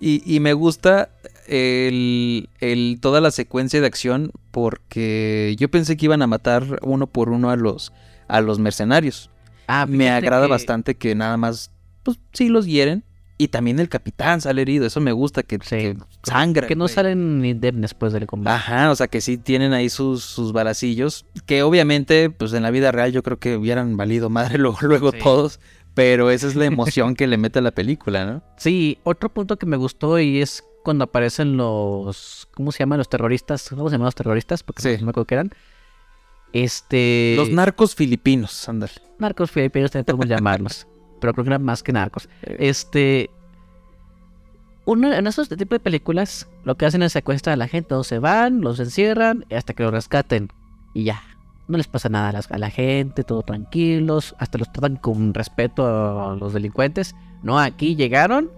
Y, y me gusta el, el- toda la secuencia de acción porque yo pensé que iban a matar uno por uno a los, a los mercenarios. Ah, Me agrada que- bastante que nada más, pues sí los hieren. Y también el capitán sale herido, eso me gusta, que, Sí. que sangra. Que no güey. salen ni indemnes después del combate. Ajá, o sea que sí tienen ahí sus, sus balacillos, que obviamente, pues en la vida real yo creo que hubieran valido madre [LAUGHS] luego, luego Sí. todos, pero esa es la emoción que le mete a la película, ¿no? Sí, otro punto que me gustó y es cuando aparecen los. ¿Cómo se llaman los terroristas? ¿Cómo se llaman los terroristas? Porque Sí. no me acuerdo qué eran. Este. Los narcos filipinos, ándale. narcos filipinos también podemos llamarlos. [LAUGHS] Pero creo que eran más que narcos. Eh. Este. Uno, en esos tipo de películas, lo que hacen es secuestrar a la gente. Todos se van, los encierran hasta que los rescaten. Y ya. No les pasa nada a, las- a la gente, todo tranquilos. Hasta los tratan con respeto a los delincuentes. No, aquí llegaron.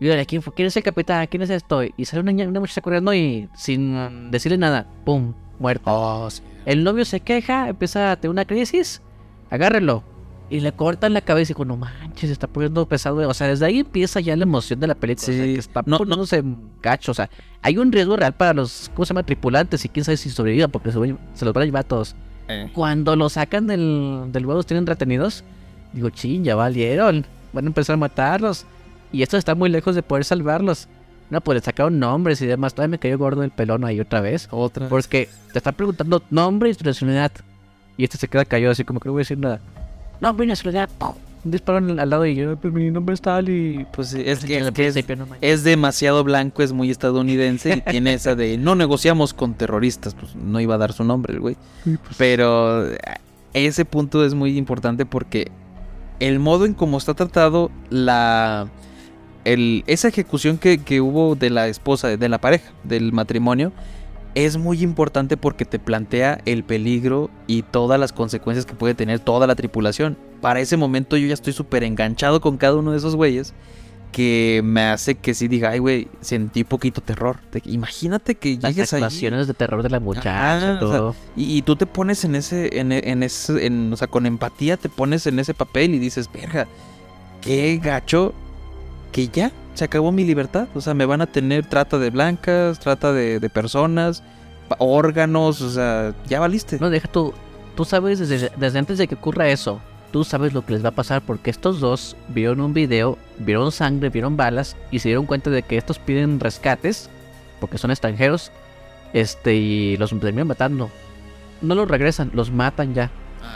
Y ahora, ¿quién, fue? ¿quién es el capitán? ¿Quién es esto? Y sale una, muchacha corriendo y sin mm, decirle nada. ¡Pum! Muerta. Oh, sí. El novio se queja, empieza a tener una crisis, agárrelo. Y le cortan la cabeza y digo, no manches, se está poniendo pesado. O sea, desde ahí empieza ya la emoción de la película. o sea, Sí. que está No, no. poniéndose gacho. O sea, hay un riesgo real para los, ¿cómo se llama? Tripulantes y quién sabe si sobrevivan porque se, se los van a llevar a todos. Eh. Cuando los sacan del, del huevo, los tienen retenidos. Digo, ching, ya valieron. Van a empezar a matarlos. Y estos están muy lejos de poder salvarlos. No, pues le sacaron nombres y demás. Todavía me cayó gordo el pelón ahí otra vez. Otra. Porque te están preguntando nombre y nacionalidad. Y este se queda callado así como que no voy a decir nada. Nombre y nacionalidad. ¡pum! Un disparo al lado y yo, pues mi nombre es tal y... Pues es que, es, que demasiado blanco, es muy estadounidense y tiene esa de no negociamos con terroristas. Pues no iba a dar su nombre el güey. Pero eh, ese punto es muy importante porque el modo en cómo está tratado la el, esa ejecución que, que hubo de la esposa, de la pareja, del matrimonio, es muy importante porque te plantea el peligro y todas las consecuencias que puede tener toda la tripulación. Para ese momento yo ya estoy súper enganchado con cada uno de esos güeyes que me hace que sí diga, ay güey, sentí poquito terror. De- imagínate que Las llegues ahí actuaciones de terror de la muchacha. Ajá, o sea, todo. y, y tú te pones en ese, en, en ese, en- o sea, con empatía te pones en ese papel y dices, verga, qué gacho que ya se acabó mi libertad. O sea, me van a tener trata de blancas, trata de, de personas, órganos, o sea, ya valiste. No, deja tú. Tú sabes desde, desde antes de que ocurra eso. Tú sabes lo que les va a pasar porque estos dos vieron un video, vieron sangre, vieron balas y se dieron cuenta de que estos piden rescates porque son extranjeros. Este, y los terminan matando. No los regresan, los matan ya.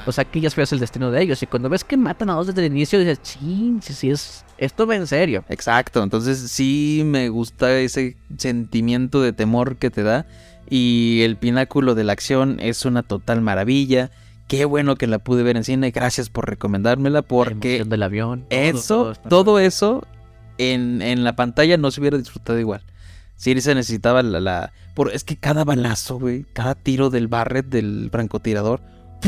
O sea, que ya sabes el destino de ellos. Y cuando ves que matan a dos desde el inicio, dices, ching, si, si es. Esto va en serio. Exacto, entonces sí me gusta ese sentimiento de temor que te da y el pináculo de la acción es una total maravilla. Qué bueno que la pude ver en cine, gracias por recomendármela La porque emoción del avión. todo, eso, todo eso en, en la pantalla no se hubiera disfrutado igual. Sí se necesitaba la... la- por, es que cada balazo, güey, cada tiro del Barret del francotirador,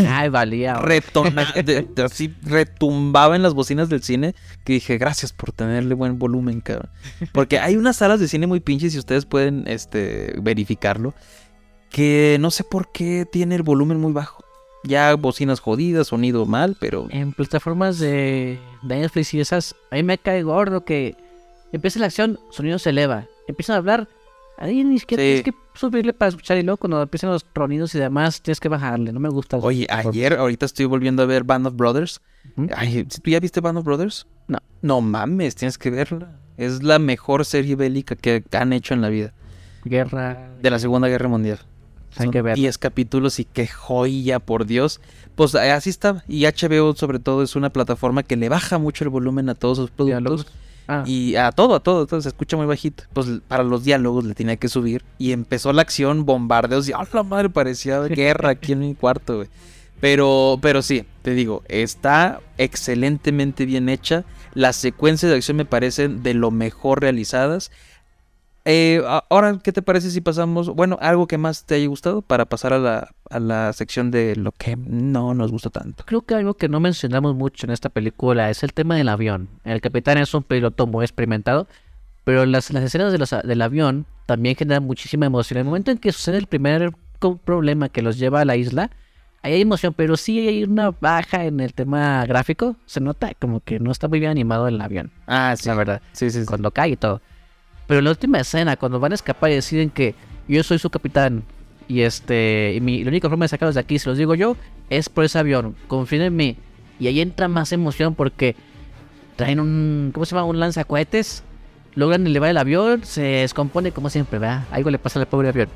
Ay, valía. retona, [LAUGHS] de- de- así retumbaba en las bocinas del cine que dije, gracias por tenerle buen volumen, cabrón. Porque hay unas salas de cine muy pinches y ustedes pueden este, verificarlo, que no sé por qué tiene el volumen muy bajo. Ya bocinas jodidas, sonido mal, pero... en plataformas de, de Netflix y esas, a mí me cae gordo que empieza la acción, sonido se eleva, empiezan a hablar, ahí ni siquiera Sí. tienes que subirle para escuchar y luego cuando empiezan los tronidos y demás tienes que bajarle, no me gusta. Oye, ayer, ahorita estoy volviendo a ver Band of Brothers. Ujú. Ay, ¿tú ya viste Band of Brothers? No. No mames, tienes que verla. Es la mejor serie bélica que han hecho en la vida. Guerra, De la Segunda Guerra Mundial. Hay Son que ver. 10 capítulos y qué joya, por Dios. Pues eh, así está. Y HBO sobre todo es una plataforma que le baja mucho el volumen a todos sus productos. Ah, Y a todo, a todo, todo se escucha muy bajito. Pues para los diálogos le tenía que subir. Y empezó la acción, bombardeos. Y ¡ah, la madre! Parecía guerra aquí en mi cuarto, güey. Pero, pero sí, te digo, está excelentemente bien hecha. Las secuencias de acción me parecen de lo mejor realizadas. Eh, ahora, ¿qué te parece si pasamos, bueno, algo que más te haya gustado para pasar a la, a la sección de lo que no nos gustó tanto? Creo que algo que no mencionamos mucho en esta película es el tema del avión. El capitán es un piloto muy experimentado, pero las, las escenas de los del avión también generan muchísima emoción. En el momento en que sucede el primer problema que los lleva a la isla, ahí hay emoción, pero sí hay una baja en el tema gráfico. Se nota como que no está muy bien animado el avión, Ah, sí. la verdad, Sí, sí, sí. cuando cae y todo. Pero la última escena, cuando van a escapar y deciden que yo soy su capitán y este y mi, la única forma de sacarlos de aquí, se los digo yo, es por ese avión. Confíen en mí. Y ahí entra más emoción porque traen un, ¿cómo se llama? Un lanzacohetes. Logran elevar el avión, se descompone como siempre, ¿verdad? Algo le pasa al pobre avión.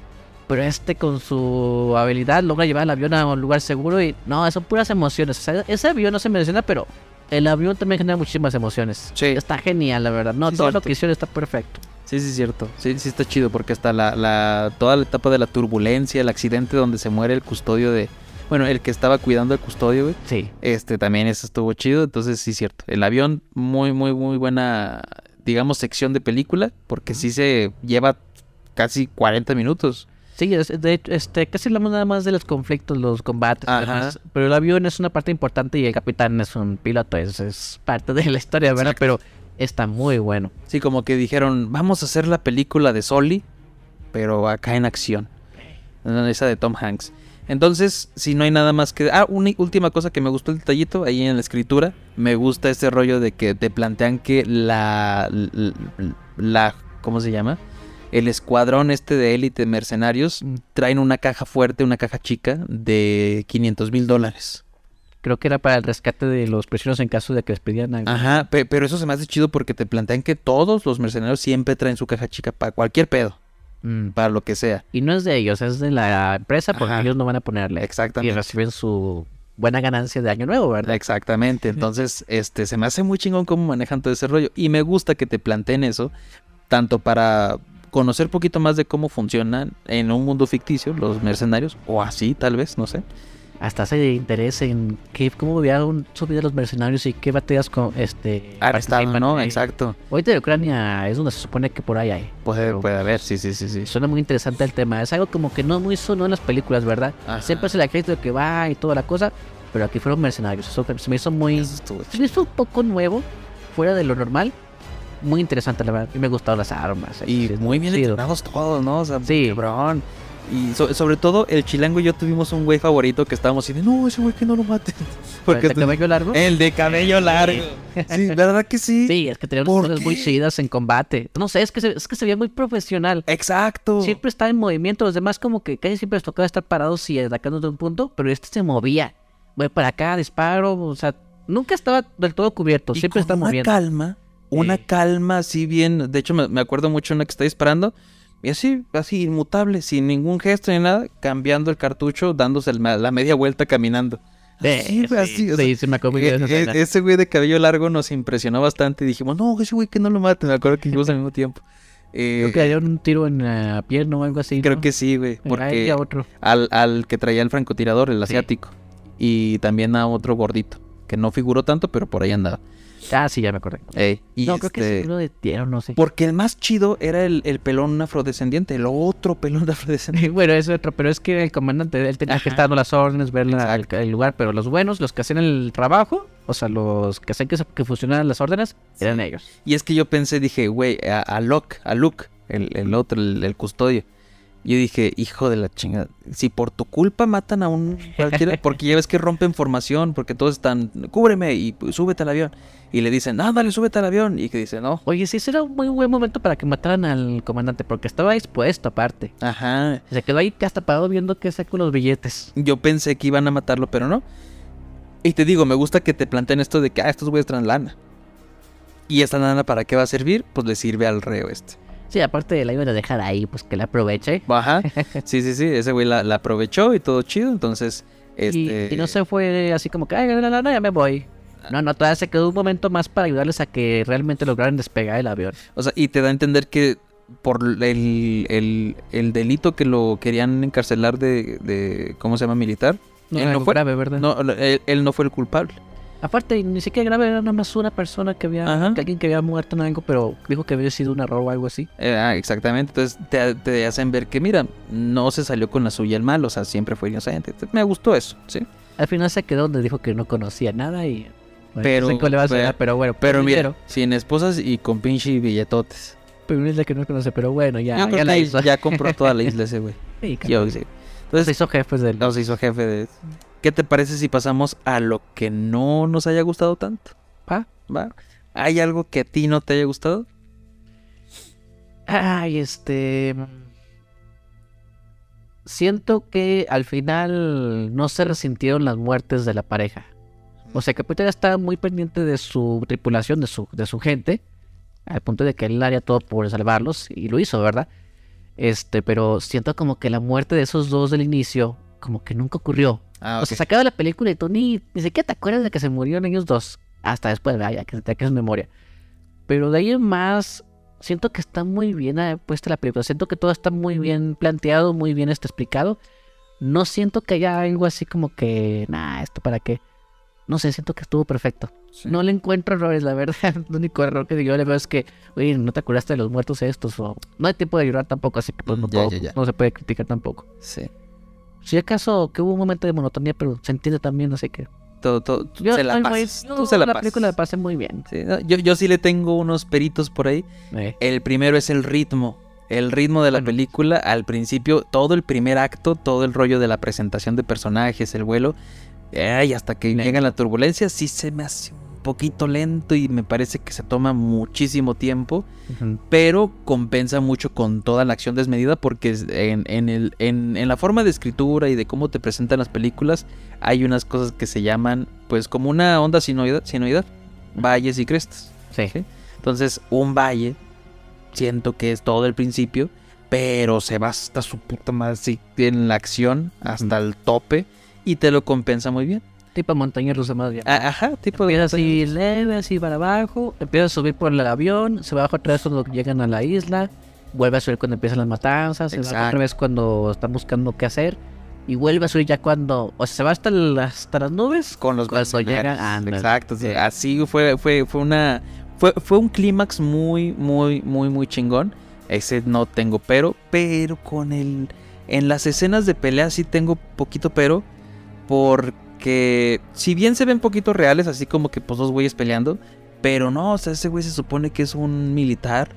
Pero este con su habilidad logra llevar el avión a un lugar seguro y no, son puras emociones. O sea, ese avión no se menciona, pero el avión también genera muchísimas emociones. Sí. Está genial, la verdad. No, Sí, todo cierto. lo que hicieron está perfecto. Sí, sí, es cierto. Sí, sí está chido porque hasta la, la, toda la etapa de la turbulencia, el accidente donde se muere el custodio de... Bueno, el que estaba cuidando al custodio, güey. Sí. Este también eso estuvo chido, entonces sí cierto. El avión muy muy muy buena digamos sección de película porque sí se lleva casi 40 minutos. Sí, es- de hecho, este, casi hablamos nada más de los conflictos, los combates, Ajá. pero el avión es una parte importante y el capitán es un piloto, es, es parte de la historia, ¿verdad? Pero está muy bueno. Sí, como que dijeron, "Vamos a hacer la película de Soli, pero acá en acción." Esa de Tom Hanks. Entonces, si no hay nada más que... Ah, una última cosa que me gustó el detallito ahí en la escritura. Me gusta este rollo de que te plantean que la... la, la- ¿Cómo se llama? El escuadrón este de élite mercenarios Mm. traen una caja fuerte, una caja chica de 500 mil dólares. Creo que era para el rescate de los prisioneros en caso de que les pidieran algo. Ajá, pe- pero eso se me hace chido porque te plantean que todos los mercenarios siempre traen su caja chica para cualquier pedo, Mm. para lo que sea. Y no es de ellos, es de la empresa porque Ajá. ellos no van a ponerle. Exactamente. Y reciben su buena ganancia de año nuevo, ¿verdad? Exactamente, entonces este se me hace muy chingón cómo manejan todo ese rollo y me gusta que te planteen eso tanto para conocer poquito más de cómo funcionan en un mundo ficticio los mercenarios o así tal vez, no sé. Hasta se interés en qué, cómo habían su vida los mercenarios y qué batallas con este Arrestado, participan ¿no? ahí. Exacto. Ahorita de Ucrania es donde se supone que por ahí hay. Puede, puede haber, sí, sí, sí, sí. Suena muy interesante el tema. Es algo como que no muy sonó en las películas, ¿verdad? Ajá. Siempre se le crédito de que va y toda la cosa. Pero aquí fueron mercenarios. Eso se me hizo muy. Se me hizo un poco nuevo. Fuera de lo normal. Muy interesante, la verdad. Y me gustaron las armas. Y sí, muy bien entrenados todos, ¿no? O sea, Sí. cabrón. Y so- sobre todo, el chilango y yo tuvimos un güey favorito que estábamos diciendo, no, ese güey que no lo maten. Porque ¿El de cabello largo? el de cabello largo. Sí, ¿verdad que sí? Sí, es que tenía unas ¿Por cosas muy chidas en combate. No sé, es que se, es que se veía muy profesional. Exacto. Siempre estaba en movimiento. Los demás, como que casi siempre les tocaba estar parados y atacando de un punto. Pero este se movía. Voy para acá, disparo. O sea, nunca estaba del todo cubierto. Y Siempre con está una moviendo. calma, una Sí. calma así bien. De hecho, me, me acuerdo mucho una que está disparando. Y así, así inmutable, sin ningún gesto ni nada, cambiando el cartucho, dándose el la media vuelta caminando. Así, güey, así, sea, sí, sí, me e- e- ese güey de cabello largo nos impresionó bastante. Y dijimos, no, ese güey que no lo maten. Me acuerdo que dijimos al mismo tiempo. Eh, Creo que le dieron un tiro en la pierna o algo así. creo ¿no? que sí, güey. Porque otro. al, al que traía el francotirador, el Sí. asiático. Y también a otro gordito. Que no figuró tanto, pero por ahí andaba. Ah, sí, ya me acordé. Ey, y no, creo que este- sí lo detieron, no sé. Porque el más chido era el, el pelón afrodescendiente, el otro pelón afrodescendiente. [LAUGHS] bueno, es otro, pero es que el comandante, él tenía que estar dando las órdenes, ver la- el, el lugar, pero los buenos, los que hacían el trabajo, o sea, los que hacían que funcionaran las órdenes, eran ellos. Y es que yo pensé, dije, güey, a, a Locke, a Luke, el, el otro, el, el custodio. Yo dije, hijo de la chingada, si por tu culpa matan a un cualquiera, [LAUGHS] porque ya ves que rompen formación, porque todos están, cúbreme y súbete al avión. Y le dicen, ah, dale, súbete al avión. Y que dice, no, Oye, sí, ese era un muy buen momento para que mataran al comandante, porque estaba expuesto aparte. ajá. Se quedó ahí hasta parado viendo qué saco los billetes. Yo pensé que iban a matarlo, pero no. Y te digo, me gusta que te planteen esto de que, ah, estos güeyes traen lana. ¿Y esta lana para qué va a servir? Pues le sirve al reo este. Sí, aparte la iban a dejar ahí, pues que la aproveche. Ajá. [LAUGHS] Sí, sí, sí. Ese güey la, la aprovechó y todo chido. Entonces, Y, este. y no se fue así como que, ay, la, la, la, ya me voy. No, no, todavía se quedó un momento más para ayudarles a que realmente lograran despegar el avión. O sea, y te da a entender que por el, el, el delito que lo querían encarcelar de, de ¿cómo se llama? Militar. No, él no fue. grave, ¿verdad? No, él, él no fue el culpable. Aparte, ni siquiera grave, era nada más una persona que había, Ajá. que alguien que había muerto en algo, pero dijo que había sido un error o algo así. Eh, ah, exactamente. Entonces te, te hacen ver que, mira, no se salió con la suya el mal, o sea, siempre fue inocente. Me gustó eso, ¿sí? Al final se quedó donde dijo que no conocía nada y... bueno, Pero- no sé le va a pero- hacer, pero bueno, Pero por mira, sin esposas y con pinche billetotes. pero una isla que no conoce, pero bueno, ya, ya la que hizo. ya compró toda la [LAUGHS] isla ese güey. Sí, Yo sí. se Entonces, hizo jefes del... nos hizo jefe de... ¿Qué te parece si pasamos a lo que no nos haya gustado tanto? ¿Va? ¿Va? ¿Hay algo que a ti no te haya gustado? Ay, este... mm, Siento que al final no se resintieron las muertes de la pareja. O sea, que Peter está muy pendiente de su tripulación, de su, de su gente, al punto de que él haría todo por salvarlos, y lo hizo, ¿verdad? Este, pero siento como que la muerte de esos dos del inicio, como que nunca ocurrió. Ah, O sea, se acaba la película y tú ni, ni siquiera te acuerdas de que se murieron ellos dos. Hasta después, vaya, que que es memoria. Pero de ahí en más, siento que está muy bien eh, puesta la película. Siento que todo está muy bien planteado, muy bien este, explicado. No siento que haya algo así como que, nah, esto para qué. No sé, siento que estuvo perfecto. No le encuentro errores, la verdad. [LAUGHS] El único error que yo le veo es que, oye, no te acordaste de los muertos estos. O no hay tiempo de llorar tampoco, así que pues no, Ya, todo- ya, ya. no se puede criticar tampoco. Sí. Si acaso que hubo un momento de monotonía, pero se entiende también, así que. Todo, todo, tú Yo, se la pasas. yo Tú se la, película la pasé muy bien. Sí, no, yo, yo sí le tengo unos peritos por ahí. Eh, El primero es el ritmo. El ritmo de la Bueno. película, al principio, todo el primer acto, todo el rollo de la presentación de personajes, el vuelo, ay, hasta que llega la turbulencia, sí se me hace un poquito lento y me parece que se toma muchísimo tiempo, pero compensa mucho con toda la acción desmedida porque en, en el, en, en la forma de escritura y de cómo te presentan las películas, hay unas cosas que se llaman, pues, como una onda sinoidal, sinoidal valles y crestas. Sí. ¿sí? Entonces, un valle, siento que es todo el principio, pero se va hasta su puta madre en la acción, hasta el tope, y te lo compensa muy bien. Tipo montaña rusa más bien. A- Ajá, tipo de. Empieza así leve, así para abajo. Empieza a subir por el avión. Se baja otra vez cuando llegan a la isla. Vuelve a subir cuando empiezan las matanzas. Se baja Exacto. otra vez cuando están buscando qué hacer. Y vuelve a subir ya cuando. O sea, se va hasta, la- hasta las nubes. con los Cuando llega. [LAUGHS] Exacto, sí, así fue, fue, fue una. Fue, fue un clímax muy, muy, muy, muy chingón. Ese no tengo pero, pero con el. En las escenas de pelea sí tengo poquito pero. Porque si bien se ven poquito reales, así como que pues dos güeyes peleando. Pero no, o sea, ese güey se supone que es un militar.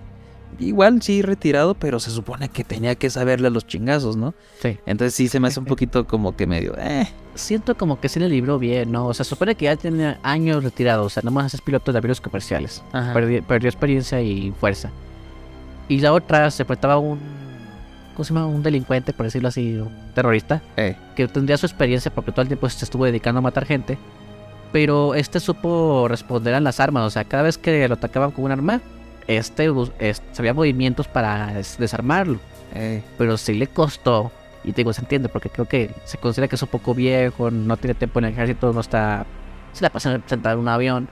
Igual sí retirado, pero se supone que tenía que saberle a los chingazos, ¿no? Sí. Entonces sí se me hace un [LAUGHS] poquito como que medio. Eh, Siento como que se le libró bien, ¿no? O sea, supone que ya tiene años retirado. O sea, nomás es piloto de aviones comerciales. ajá. Perdi- perdió experiencia y fuerza. Y la otra se enfrentaba a un. ¿Cómo se llama? Un delincuente, por decirlo así, un terrorista. Eh, Que tendría su experiencia porque todo el tiempo se estuvo dedicando a matar gente. Pero este supo responder a las armas. O sea, cada vez que lo atacaban con un arma, este, bus- es- sabía movimientos para des- desarmarlo. eh. Pero sí le costó. Y te digo, se entiende, porque creo que se considera que es un poco viejo, no tiene tiempo en el ejército, no está. Se la pasa sentado en un avión.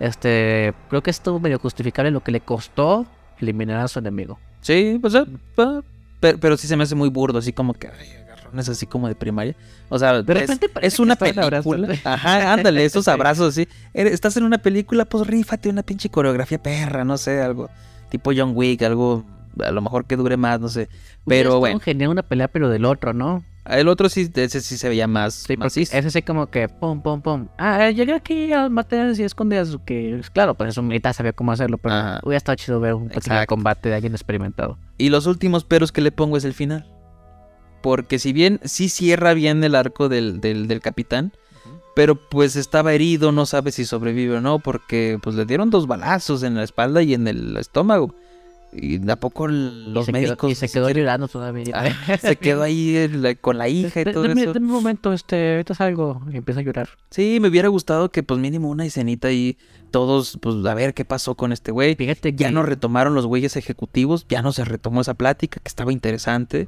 Este. Creo que estuvo medio justificable lo que le costó eliminar a su enemigo. Sí, pues, eh, pa- pero, pero sí se me hace muy burdo, así como que ay, agarrones así como de primaria. O sea, De es- repente es, que una película. Ajá, ándale, [LAUGHS] esos abrazos así. Estás en una película, pues rífate una pinche coreografía perra, no sé, algo tipo John Wick, algo a lo mejor que dure más, no sé. Pero bueno, genial una pelea, pero del otro, ¿no? El otro sí, ese sí se veía más Sí, macizo. ese sí como que pum, pum, pum. Ah, eh, llegué aquí a matar y esconder a su que... Claro, pues es un militar, sabía cómo hacerlo, pero Ajá. hubiera estado chido ver un pequeño combate de alguien experimentado. Y los últimos peros que le pongo es el final. Porque si bien sí cierra bien el arco del, del, del capitán, pero pues estaba herido, no sabe si sobrevive o no, porque pues le dieron dos balazos en la espalda y en el estómago. Y a poco los y se médicos... Quedó, y se quedó llorando todavía. [LAUGHS] Ah, se quedó ahí con la hija y De- todo deme- eso. un momento, este, ahorita salgo y empieza a llorar. Sí, me hubiera gustado que pues mínimo una escenita ahí, todos, pues a ver qué pasó con este güey. Fíjate que Ya no retomaron los güeyes ejecutivos, ya no se retomó esa plática que estaba interesante.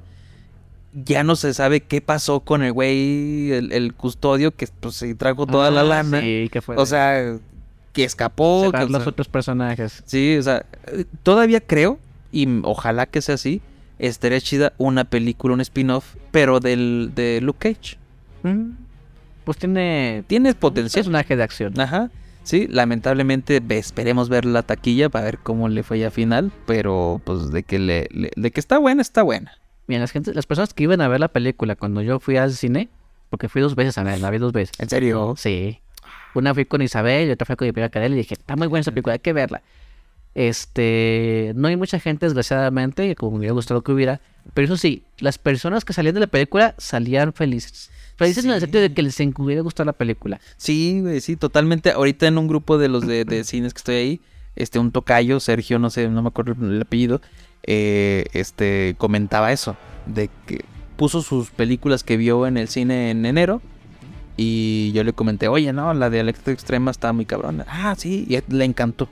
Ya no se sabe qué pasó con el güey, el, el custodio que pues se trajo toda la Ah, lana. Sí, que fue. O sea, que escapó. cerrar que, los sea, otros personajes. sí, o sea, todavía creo, y ojalá que sea así, estaría chida una película, un spin-off, pero del de Luke Cage. Mm. Pues tiene. Tienes potencial. personaje de acción. Ajá. Sí, lamentablemente esperemos ver la taquilla para ver cómo le fue ya final, pero pues de que le, le- de que está buena, está buena. Mira, las, gente, las personas que iban a ver la película cuando yo fui al cine, porque fui dos veces a ver, la vi dos veces. ¿En serio? Sí. Una fui con Isabel y otra fue con mi prima Cadel y dije, está muy buena esa película, hay que verla. Este, no hay mucha gente, desgraciadamente, como me hubiera gustado que hubiera, pero eso sí, las personas que salían de la película salían felices. Felices en el sentido de que les hubiera gustado la película. Sí, güey, sí, totalmente. Ahorita en un grupo de los de, de [COUGHS] cines que estoy ahí, este, un tocayo, Sergio, no sé, no me acuerdo el apellido, eh, este, comentaba eso, de que puso sus películas que vio en el cine en enero, y yo le comenté, oye, no, la de Electro Extrema está muy cabrona. Ah, sí, y le encantó.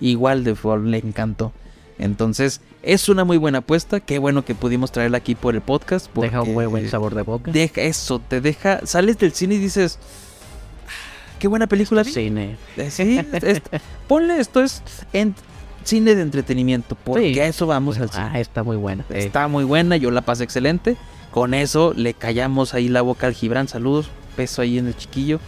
Igual de Fall le encantó. Entonces, es una muy buena apuesta. Qué bueno que pudimos traerla aquí por el podcast. Deja un muy buen sabor de boca. Deja eso, te deja. Sales del cine y dices. "Ah, Qué buena película. vi". Cine. Eh, Sí, es- ponle esto es en cine de entretenimiento. Porque Sí. a eso vamos al cine. Ah, está muy buena. Está muy buena, yo la pasé excelente. Con eso le callamos ahí la boca al Gibran. Saludos, peso ahí en el chiquillo.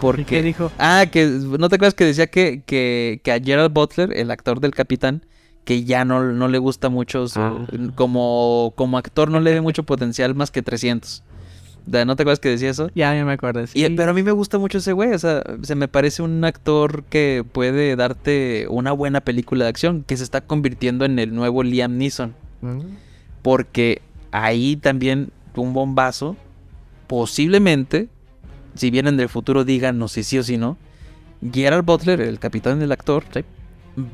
Porque... ¿Qué dijo? Ah, que no te acuerdas que decía que, que, que a Gerald Butler, el actor del capitán, que ya no, no le gusta mucho su- Ah. como, como actor, no le ve mucho potencial más que 300. Da- ¿No te acuerdas que decía eso? Ya, ya me acuerdo. Y- sí. pero a mí me gusta mucho ese güey, o sea, se me parece un actor que puede darte una buena película de acción, que se está convirtiendo en el nuevo Liam Neeson, Mm. porque ahí también un bombazo, posiblemente, si vienen del futuro díganos si sí o si no, Gerald Butler, el capitán del actor,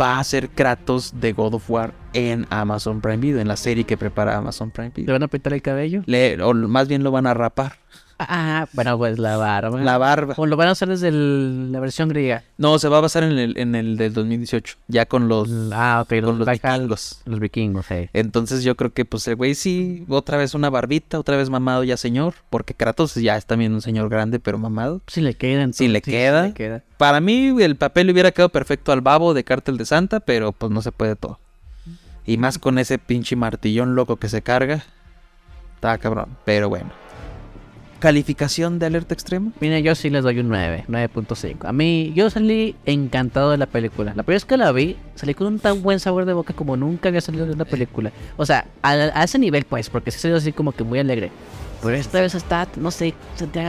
va a ser Kratos de God of War en Amazon Prime Video, en la serie que prepara Amazon Prime ¿Le Video. van a pintar el cabello? Le- o más bien lo van a rapar, Ah, bueno, pues la barba. la barba. O lo van a hacer desde el- la versión griega. No, se va a basar en el, en el del 2018, ya con los, Ah, con los, vikingos. Los vikingos, sí. Entonces yo creo que pues el güey sí, otra vez una barbita, otra vez mamado ya señor, porque Kratos ya es también un señor grande, pero mamado. Si le queda. Si le entonces, queda. le queda. Para mí el papel le hubiera quedado perfecto al babo de Cártel de Santa, pero pues no se puede todo. Y más con ese pinche martillón loco que se carga. Está cabrón, pero bueno. ¿Calificación de alerta extrema? Mira, yo sí les doy un 9, 9.5. A mí, yo salí encantado de la película. La primera vez que la vi, salí con un tan buen sabor de boca como nunca había salido de una película. O sea, a, a ese nivel, pues, porque sí salió así como que muy alegre. Pero esta vez está, no sé,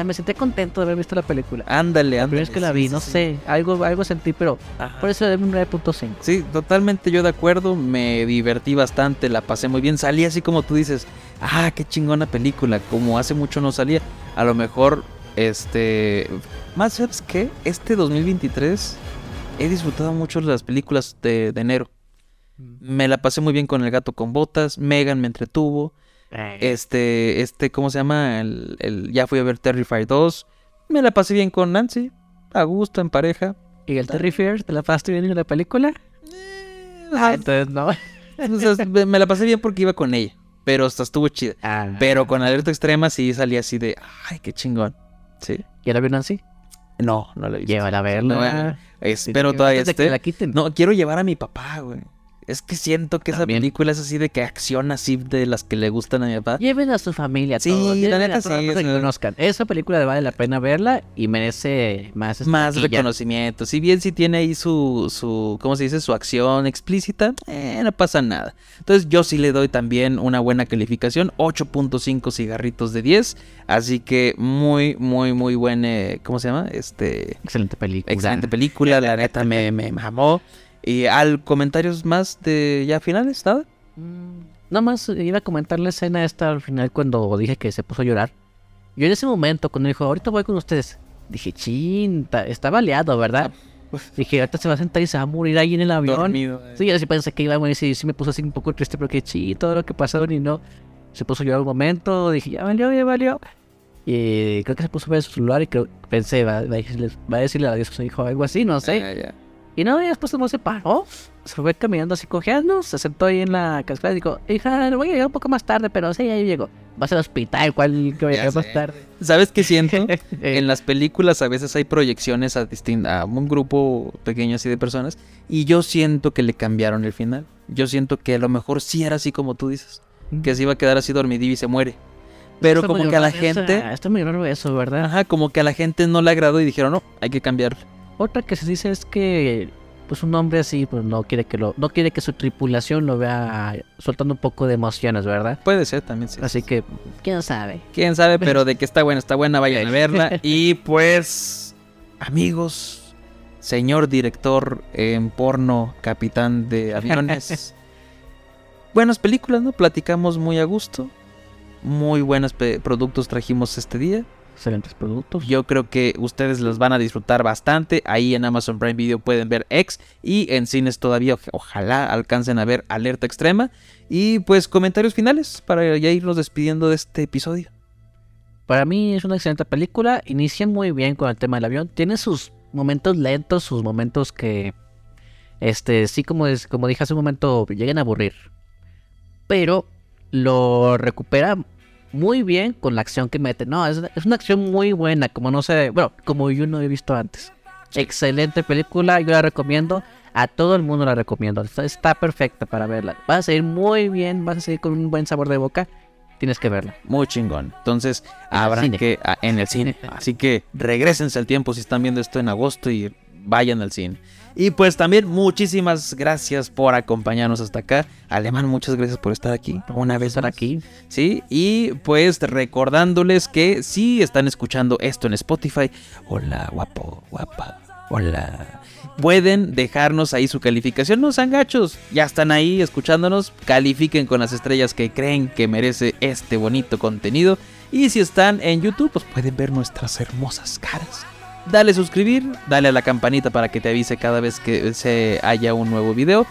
me sentí contento de haber visto la película. Ándale, La ándale. primera vez que la sí, vi, sí, no sí. sé, algo, algo sentí, pero Ajá. por eso le doy un 9.5. Sí, totalmente yo de acuerdo, me divertí bastante, la pasé muy bien, salí así como tú dices, ah, qué chingona película, como hace mucho no salía, a lo mejor, este, más sabes qué, este 2023 he disfrutado mucho las películas de, de enero, me la pasé muy bien con El Gato con Botas, Megan me entretuvo, Eh, este, este, ¿cómo se llama? El, el- ya fui a ver Terrifier 2, me la pasé bien con Nancy, a gusto, en pareja. ¿Y el Terry Fears te la pasaste bien en la película? Ah, Entonces, no. [LAUGHS] Sea, me la pasé bien porque iba con ella. Pero hasta estuvo chida. Ah, Pero con alerta extrema sí salí así de, ay, qué chingón. Sí. ¿Ya la vio Nancy? No, no la he visto. Llévala a verla. No, eh, espero todavía de que esté. la quiten. No, quiero llevar a mi papá, güey. Es que siento que esa película es así de que acción así de las que le gustan a mi papá. Lleven a su familia. Sí, todos, la neta sí, es- que conozcan. Esa película vale la pena verla y merece más. Más taquilla. reconocimiento. Si bien sí tiene ahí su, su, ¿cómo se dice? Su acción explícita, eh, no pasa nada. Entonces yo sí le doy también una buena calificación, 8.5 cigarritos de 10. Así que muy, muy, muy buen, eh, ¿cómo se llama? Este, Excelente película. excelente película, la neta me, me mamó. Y al comentarios más de ya finales, ¿nada? Mm, Nada más iba a comentar la escena esta al final cuando dije que se puso a llorar. Yo en ese momento, cuando dijo, ahorita voy con ustedes, dije, chinta, está baleado, ¿verdad? Dije, ahorita se va a sentar y se va a morir ahí en el avión. Dormido, eh. Sí, yo sí pensé que iba a morir, sí, sí me puso así un poco triste porque sí, todo lo que pasaron y no. Se puso a llorar un momento, dije, ya valió, ya valió. Y creo que se puso a ver su celular y creo, pensé, va, va a decirle, va a decirle adiós a su hijo algo así, no sé. Ya, ya. Y no, y después no se paró. Se fue caminando así cojeando, se sentó ahí en la cascada y dijo, hija, voy a llegar un poco más tarde, pero sí, ahí llegó. Vas al hospital, ¿cuál que voy a llegar más tarde? ¿Sabes qué siento? [LAUGHS] En las películas a veces hay proyecciones a, a un grupo pequeño así de personas y yo siento que le cambiaron el final. Yo siento que a lo mejor sí era así como tú dices, que se iba a quedar así dormidillo y se muere. pero como que a la gente, Está muy raro eso, ¿verdad? ajá, como que a la gente no le agradó y dijeron, no, hay que cambiarlo. Otra que se dice es que pues un hombre así pues no quiere que lo no quiere que su tripulación lo vea soltando un poco de emociones, ¿verdad? Puede ser también, sí. Así que quién sabe. Quién sabe, [LAUGHS] pero de que está buena, está buena, vayan a verla. [LAUGHS] Y pues, amigos, señor director en porno, capitán de aviones. [LAUGHS] Buenas películas, ¿no? Platicamos muy a gusto. Muy buenos productos trajimos este día. Excelentes productos. Yo creo que ustedes los van a disfrutar bastante. Ahí en Amazon Prime Video pueden ver X y en cines todavía oj- ojalá alcancen a ver Alerta Extrema. Y pues comentarios finales para ya irnos despidiendo de este episodio. Para mí es una excelente película. Inicia muy bien con el tema del avión. Tiene sus momentos lentos, sus momentos que, este, sí como, es, como dije hace un momento, lleguen a aburrir. Pero lo recupera muy bien con la acción que mete. No, es, es una acción muy buena, como no sé, bueno, como yo no he visto antes. Excelente película, yo la recomiendo. A todo el mundo la recomiendo. Está, está perfecta para verla. Vas a seguir muy bien, vas a seguir con un buen sabor de boca. Tienes que verla. Muy chingón. Entonces, En habrá que. ah, en el cine. Así que regresense al tiempo si están viendo esto en agosto y vayan al cine. Y pues también muchísimas gracias por acompañarnos hasta acá. Alemán, muchas gracias por estar aquí. Una vez Estar aquí. Sí, y pues recordándoles que si están escuchando esto en Spotify, hola guapo, guapa, hola. Pueden dejarnos ahí su calificación, no sean gachos, ya están ahí escuchándonos, califiquen con las estrellas que creen que merece este bonito contenido. Y si están en YouTube, pues pueden ver nuestras hermosas caras. Dale suscribir, dale a la campanita para que te avise cada vez que se haya un nuevo video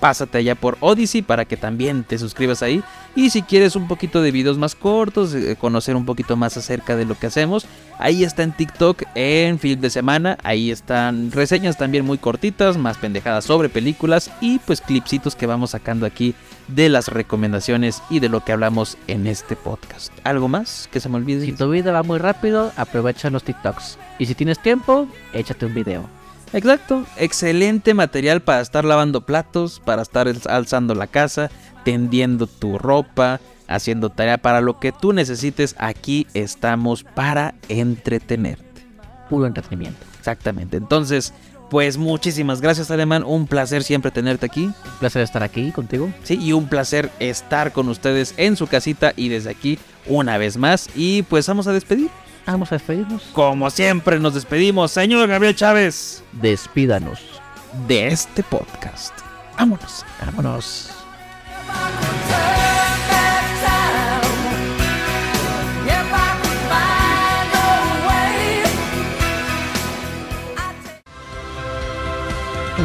pásate allá por Odyssey para que también te suscribas ahí. Y si quieres un poquito de videos más cortos, eh, conocer un poquito más acerca de lo que hacemos, ahí está en TikTok, en Film de Semana. Ahí están reseñas también muy cortitas, más pendejadas sobre películas y pues clipsitos que vamos sacando aquí de las recomendaciones y de lo que hablamos en este podcast. ¿Algo más que se me olvide? Si tu vida va muy rápido, aprovecha los TikToks. Y si tienes tiempo, échate un video. Exacto, excelente material para estar lavando platos, para estar alz- alzando la casa, tendiendo tu ropa, haciendo tarea para lo que tú necesites. Aquí estamos para entretenerte. Puro entretenimiento. Exactamente. Entonces, pues muchísimas gracias, Alemán. Un placer siempre tenerte aquí. Un placer estar aquí contigo. Sí, y un placer estar con ustedes en su casita y desde aquí una vez más. Y pues vamos a despedir. Vamos a despedirnos. Como siempre nos despedimos, señor Gabriel Chávez, Despídanos. de este podcast. Vámonos. Vámonos.